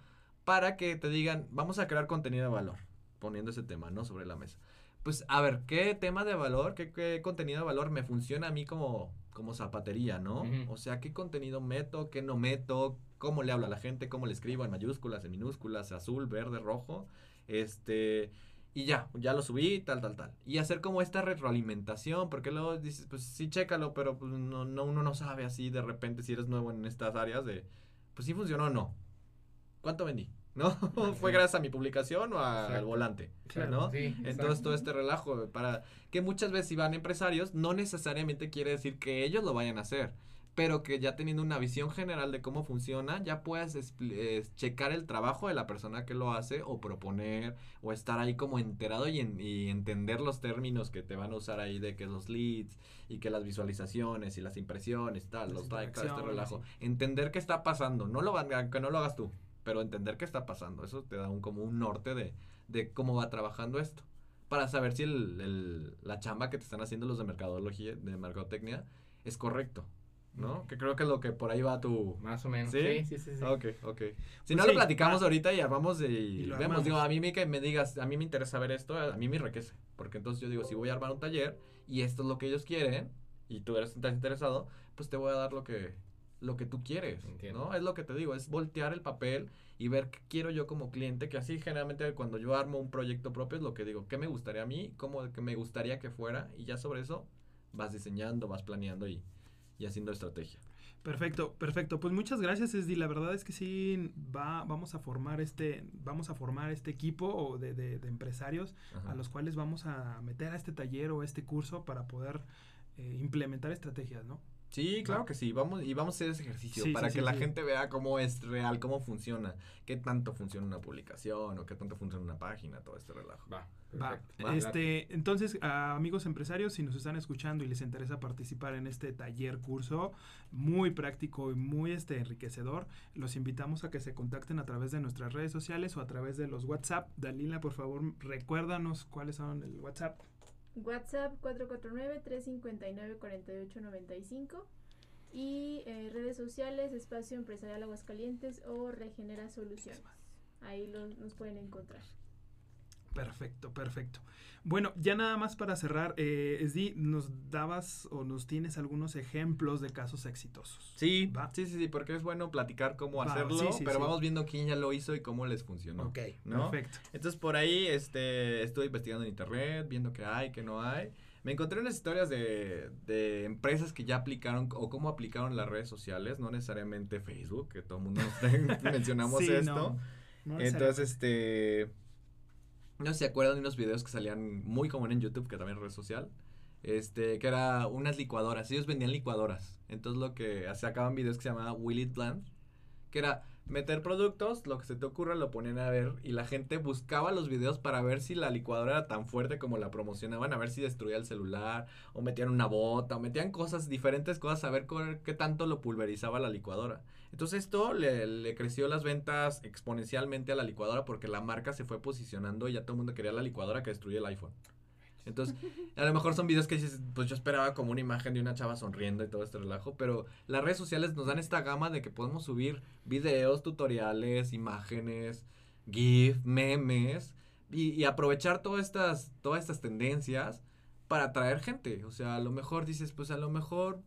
para que te digan, vamos a crear contenido de valor, poniendo ese tema, ¿no? sobre la mesa. Pues a ver, ¿qué tema de valor, qué, contenido de valor me funciona a mí como como zapatería, ¿no? O sea, ¿qué contenido meto, qué no meto, cómo le hablo a la gente, cómo le escribo en mayúsculas, en minúsculas, azul, verde, rojo? Este, y ya, ya lo subí, tal, tal, tal. Y hacer como esta retroalimentación, porque luego dices, pues sí, chécalo, pero pues no, no, uno no sabe así de repente si eres nuevo en estas áreas de, pues sí funcionó o no. ¿Cuánto vendí? [laughs] ¿No? [laughs] ¿Fue gracias a mi publicación o al volante? ¿No? Entonces todo este relajo, para que muchas veces si van empresarios, no necesariamente quiere decir que ellos lo vayan a hacer pero que ya teniendo una visión general de cómo funciona, ya puedes checar el trabajo de la persona que lo hace o proponer o estar ahí como enterado y, entender los términos que te van a usar ahí de que los leads y que las visualizaciones y las impresiones, tal, los likes, este relajo. Entender qué está pasando, no lo que no lo hagas tú, pero entender qué está pasando, eso te da un como un norte de, de cómo va trabajando esto para saber si el, la chamba que te están haciendo los de mercadología, de mercadotecnia, es correcto. ¿No? Que creo que es lo que por ahí va tu... Más o menos. Sí, sí, sí. sí, Ok, ok. Si pues no lo platicamos ahorita y armamos de... Y, vemos, digo, a mí me, que me digas, a mí me interesa ver esto, a mí me enriquece. Porque entonces yo digo, si voy a armar un taller y esto es lo que ellos quieren y tú eres tan interesado, pues te voy a dar lo que, lo que tú quieres, ¿no? Es lo que te digo, es voltear el papel y ver qué quiero yo como cliente, que así generalmente cuando yo armo un proyecto propio es lo que digo, qué me gustaría a mí, cómo que me gustaría que fuera y ya sobre eso vas diseñando, vas planeando y y haciendo estrategia. Perfecto, perfecto. Pues muchas gracias, Esdi. La verdad es que sí va, vamos a formar este, vamos a formar este equipo de, de, empresarios a los cuales vamos a meter a este taller o a este curso para poder eh, implementar estrategias, ¿no? Sí, claro que sí, vamos y vamos a hacer ese ejercicio para que la gente vea cómo es real, cómo funciona, qué tanto funciona una publicación o qué tanto funciona una página, todo este relajo. Va. Va. Este, entonces, amigos empresarios, si nos están escuchando y les interesa participar en este taller curso muy práctico y muy este enriquecedor, los invitamos a que se contacten a través de nuestras redes sociales o a través de los WhatsApp. Dalila, por favor, recuérdanos cuáles son el WhatsApp. WhatsApp 449-359-4895 y eh, redes sociales Espacio Empresarial Aguascalientes o Regenera Soluciones. Ahí los, nos pueden encontrar. Perfecto, perfecto. Bueno, ya nada más para cerrar, eh, Esdi, nos dabas o nos tienes algunos ejemplos de casos exitosos. Sí, sí, sí, sí, porque es bueno platicar cómo hacerlo, pero vamos viendo quién ya lo hizo y cómo les funcionó. Ok, perfecto. Entonces por ahí este, estoy investigando en internet, viendo qué hay, qué no hay. Me encontré unas historias de, de, empresas que ya aplicaron o cómo aplicaron las redes sociales, no necesariamente Facebook, que todo el mundo [laughs] mencionamos esto. Entonces, este no se acuerdan de unos videos que salían muy común en YouTube, que también es red social. Este, que era unas licuadoras. Ellos vendían licuadoras. Entonces lo que sacaban videos que se llamaba Will It Blend. Que era meter productos, lo que se te ocurra lo ponían a ver y la gente buscaba los videos para ver si la licuadora era tan fuerte como la promocionaban, a ver si destruía el celular o metían una bota o metían cosas, diferentes cosas, a ver qué tanto lo pulverizaba la licuadora. Entonces esto le, le, creció las ventas exponencialmente a la licuadora porque la marca se fue posicionando y ya todo el mundo quería la licuadora que destruye el iPhone. Entonces, [laughs] a lo mejor son videos que dices, pues yo esperaba como una imagen de una chava sonriendo y todo este relajo, pero las redes sociales nos dan esta gama de que podemos subir videos, tutoriales, imágenes, GIF, memes y, aprovechar todas estas, todas estas tendencias para atraer gente. O sea, a lo mejor dices, pues a lo mejor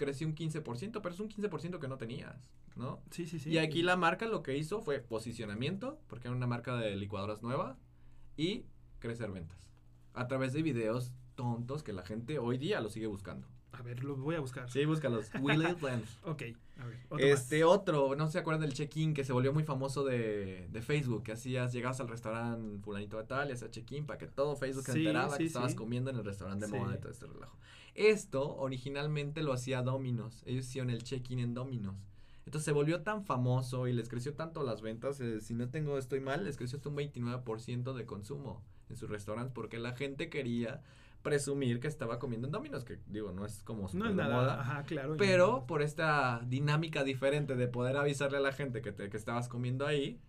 creció un 15%, pero es un 15% que no tenías, ¿no? Sí, sí, sí. Y aquí la marca lo que hizo fue posicionamiento, porque era una marca de licuadoras nueva, y crecer ventas a través de videos tontos que la gente hoy día lo sigue buscando. A ver, los voy a buscar. Sí, búscalos. [laughs] Will ok, a ver. Otro este otro, no se acuerdan del check-in que se volvió muy famoso de, de, Facebook, que hacías, llegabas al restaurante fulanito de tal y hacías check-in para que todo Facebook se enteraba que estabas comiendo en el restaurante de moda y todo este relajo. Esto originalmente lo hacía Domino's. Ellos hicieron el check-in en Domino's. Entonces se volvió tan famoso y les creció tanto las ventas, eh, si no tengo, estoy mal, les creció hasta un 29% de consumo en sus restaurantes porque la gente quería presumir que estaba comiendo en Domino's, que digo, no es como no es nada, ajá, claro. Pero por esta dinámica diferente de poder avisarle a la gente que, te, que estabas comiendo ahí,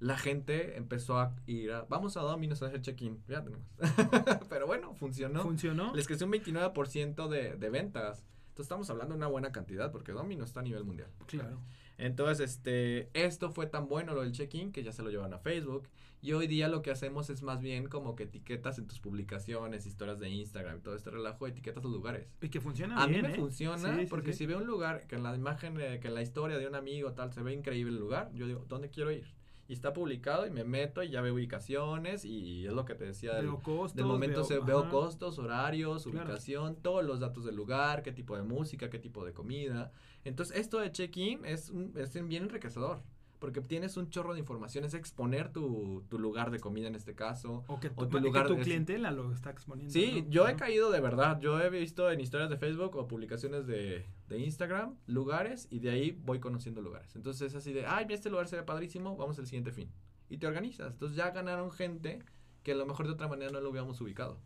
la gente empezó a ir a, vamos a Domino's a hacer check-in, ya tenemos. [laughs] pero bueno, funcionó. Funcionó. Les creció un 29% de, de ventas. Entonces estamos hablando de una buena cantidad porque Domino's está a nivel mundial. Claro. Entonces, este, esto fue tan bueno lo del check-in que ya se lo llevan a Facebook. Y hoy día lo que hacemos es más bien como que etiquetas en tus publicaciones, historias de Instagram, todo este relajo, etiquetas los lugares. Y que funciona a bien. Mí me ¿eh? funciona porque si veo un lugar que en la imagen, que en la historia de un amigo tal se ve increíble el lugar, yo digo, ¿dónde quiero ir? y está publicado y me meto y ya veo ubicaciones y es lo que te decía veo costos, del momento veo, veo costos, horarios, ubicación, todos los datos del lugar, qué tipo de música, qué tipo de comida. Entonces esto de check-in es, es bien enriquecedor porque tienes un chorro de información, es exponer tu, tu lugar de comida en este caso. O que tu, lugar tu clientela lo está exponiendo. Sí, yo he caído de verdad, yo he visto en historias de Facebook o publicaciones de, de Instagram lugares y de ahí voy conociendo lugares. Entonces es así de, ay, este lugar se ve padrísimo, vamos al siguiente fin. Y te organizas. Entonces ya ganaron gente que a lo mejor de otra manera no lo hubiéramos ubicado.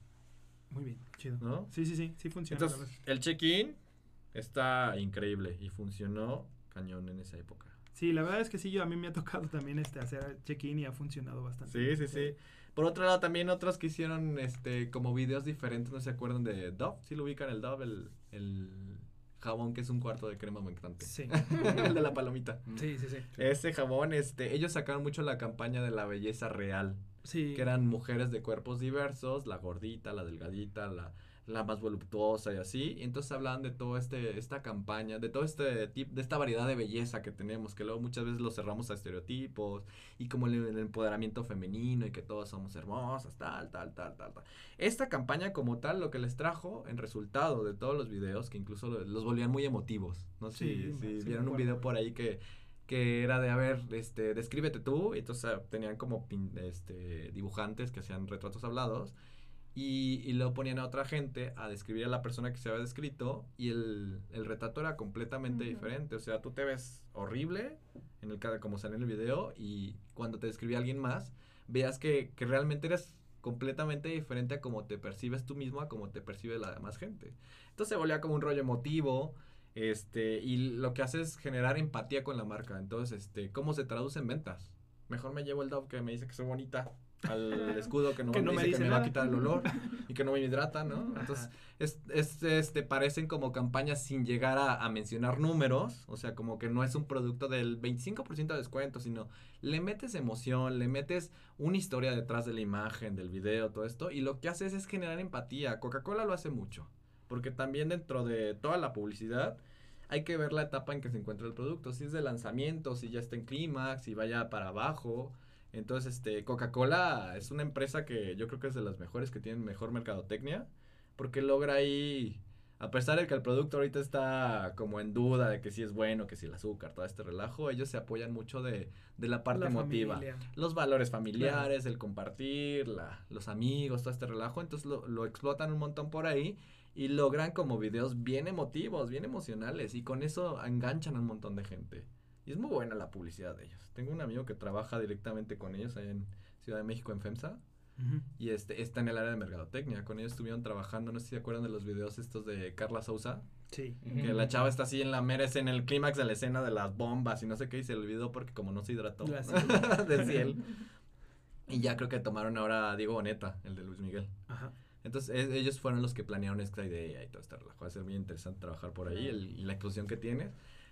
Muy bien, chido. ¿No? Sí, sí, sí, sí funciona. Entonces, el check-in está increíble y funcionó cañón en esa época. Sí, la verdad es que sí, yo a mí me ha tocado también este hacer check-in y ha funcionado bastante. Sí, sí, sí. Por otro lado, también otros que hicieron este como videos diferentes, no se acuerdan de Dove, sí lo ubican el Dove, el, el jabón que es un cuarto de crema humectante. Sí. [laughs] el de la palomita. Sí, sí, sí. Ese jabón, este, ellos sacaron mucho la campaña de la belleza real. Sí. Que eran mujeres de cuerpos diversos, la gordita, la delgadita, la la más voluptuosa y así. Y entonces hablaban de toda este, esta campaña, de todo este tipo, de esta variedad de belleza que tenemos, que luego muchas veces lo cerramos a estereotipos y como el, empoderamiento femenino y que todas somos hermosas, tal, tal, tal, tal, tal. Esta campaña como tal, lo que les trajo en resultado de todos los videos, que incluso los, volvían muy emotivos. No sé si, vieron un video por ahí que que era de, a ver, este, descríbete tú, y entonces tenían como este, dibujantes que hacían retratos hablados, Y, y, luego ponían a otra gente a describir a la persona que se había descrito y el, el retrato era completamente diferente. O sea, tú te ves horrible en el como sale en el video y cuando te describía alguien más, veas que, que realmente eres completamente diferente a cómo te percibes tú mismo a cómo te percibe la demás gente. Entonces se volvía como un rollo emotivo, este, y lo que hace es generar empatía con la marca. Entonces, este, ¿cómo se traduce en ventas? Mejor me llevo el Dove que me dice que soy bonita al [laughs] escudo que no, me, dice que me va a quitar el olor [laughs] y que no me hidrata, ¿no? Entonces, es, este, parecen como campañas sin llegar a, a, mencionar números, o sea, como que no es un producto del 25% de descuento, sino le metes emoción, le metes una historia detrás de la imagen, del video, todo esto, y lo que haces es generar empatía. Coca-Cola lo hace mucho, porque también dentro de toda la publicidad, hay que ver la etapa en que se encuentra el producto, si es de lanzamiento, si ya está en clímax, si vaya para abajo, entonces, este, Coca-Cola es una empresa que yo creo que es de las mejores que tienen mejor mercadotecnia, porque logra ahí, a pesar de que el producto ahorita está como en duda de que si es bueno, que si el azúcar, todo este relajo, ellos se apoyan mucho de, de la parte emotiva. Los valores familiares, el compartir, la, los amigos, todo este relajo, entonces lo, lo explotan un montón por ahí y logran como videos bien emotivos, bien emocionales, y con eso enganchan a un montón de gente. Y es muy buena la publicidad de ellos. Tengo un amigo que trabaja directamente con ellos en Ciudad de México, en FEMSA. Y este, está en el área de mercadotecnia. Con ellos estuvieron trabajando, no sé si se acuerdan de los videos estos de Carla Sousa. Sí. Que la chava está así en la mera en el clímax de la escena de las bombas y no sé qué, y se olvidó porque como no se hidrató [laughs] de ciel. y ya creo que tomaron ahora a Diego Boneta, el de Luis Miguel. Ajá. Entonces e, ellos fueron los que planearon esta idea y todo esta relajo. Va a ser muy interesante trabajar por ahí y la exposición que tiene.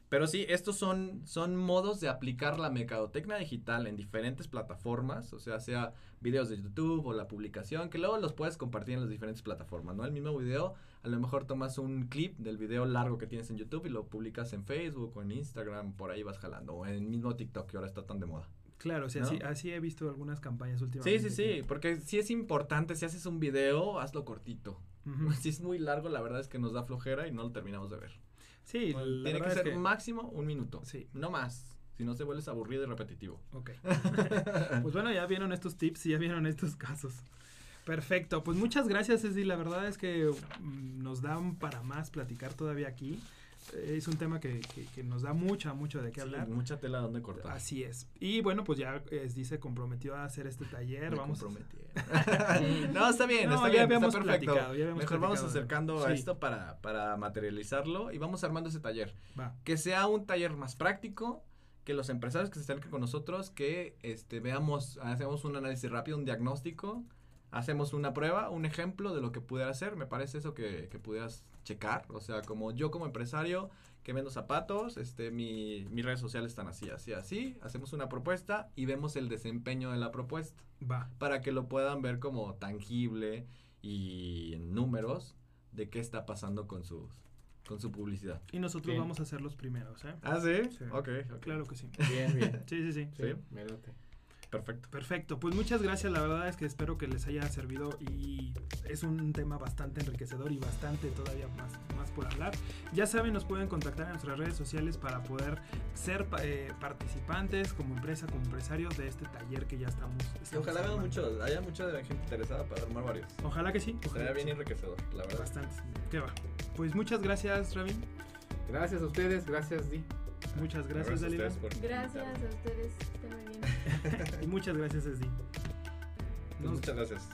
Pero sí, estos son, son modos de aplicar la mercadotecnia digital en diferentes plataformas, o sea, sea videos de YouTube o la publicación, que luego los puedes compartir en las diferentes plataformas, ¿no? El mismo video, a lo mejor tomas un clip del video largo que tienes en YouTube y lo publicas en Facebook o en Instagram, por ahí vas jalando, o en el mismo TikTok que ahora está tan de moda. Claro, o sea, así, he visto algunas campañas últimamente. Sí, sí, sí, porque si es importante, si haces un video, hazlo cortito. [laughs] Si es muy largo, la verdad es que nos da flojera y no lo terminamos de ver. Sí, tiene que ser máximo un minuto. Sí. No más. Si no se vuelves aburrido y repetitivo. Ok. [laughs] pues bueno, ya vieron estos tips y ya vieron estos casos. Perfecto. Pues muchas gracias, Ceci. La verdad es que mm, nos dan para más platicar todavía aquí es un tema que, que, nos da mucha, mucho de qué hablar. Mucha tela donde cortar. Así es. Y bueno, pues ya es, dice comprometió a hacer este taller. Me vamos [laughs] no, está bien, está bien, está perfecto. Mejor vamos acercando a esto para, para materializarlo y vamos armando ese taller. Que sea un taller más práctico, que los empresarios que se acerquen con nosotros, que este veamos, hacemos un análisis rápido, un diagnóstico, hacemos una prueba, un ejemplo de lo que pudiera hacer. Me parece eso que, que pudieras checar. O sea, como yo como empresario que vendo zapatos, este, mi, mis redes sociales están así, así, así. Hacemos una propuesta y vemos el desempeño de la propuesta. Va. Para que lo puedan ver como tangible y en números de qué está pasando con sus con su publicidad. Y nosotros vamos a ser los primeros, ¿eh? ¿Ah, sí? sí. Ok, Claro que sí. Bien, bien. sí, sí, sí. Sí, me Perfecto. Perfecto. Pues muchas gracias. La verdad es que espero que les haya servido y es un tema bastante enriquecedor y bastante todavía más, más por hablar. Ya saben, nos pueden contactar en nuestras redes sociales para poder ser eh, participantes como empresa, como empresarios de este taller que ya estamos. ojalá haya mucho, haya mucha gente interesada para armar varios. Ojalá que sí. Sería bien enriquecedor, la verdad. Bastante. ¿Qué va? Pues muchas gracias, Rabin. Gracias a ustedes, gracias, Di. Muchas gracias, Dalila. Gracias a ustedes. [laughs] y muchas gracias, Esdi. Pues muchas gracias.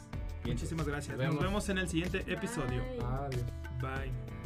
Muchísimas gracias. Nos vemos en el siguiente episodio. Adiós. Bye.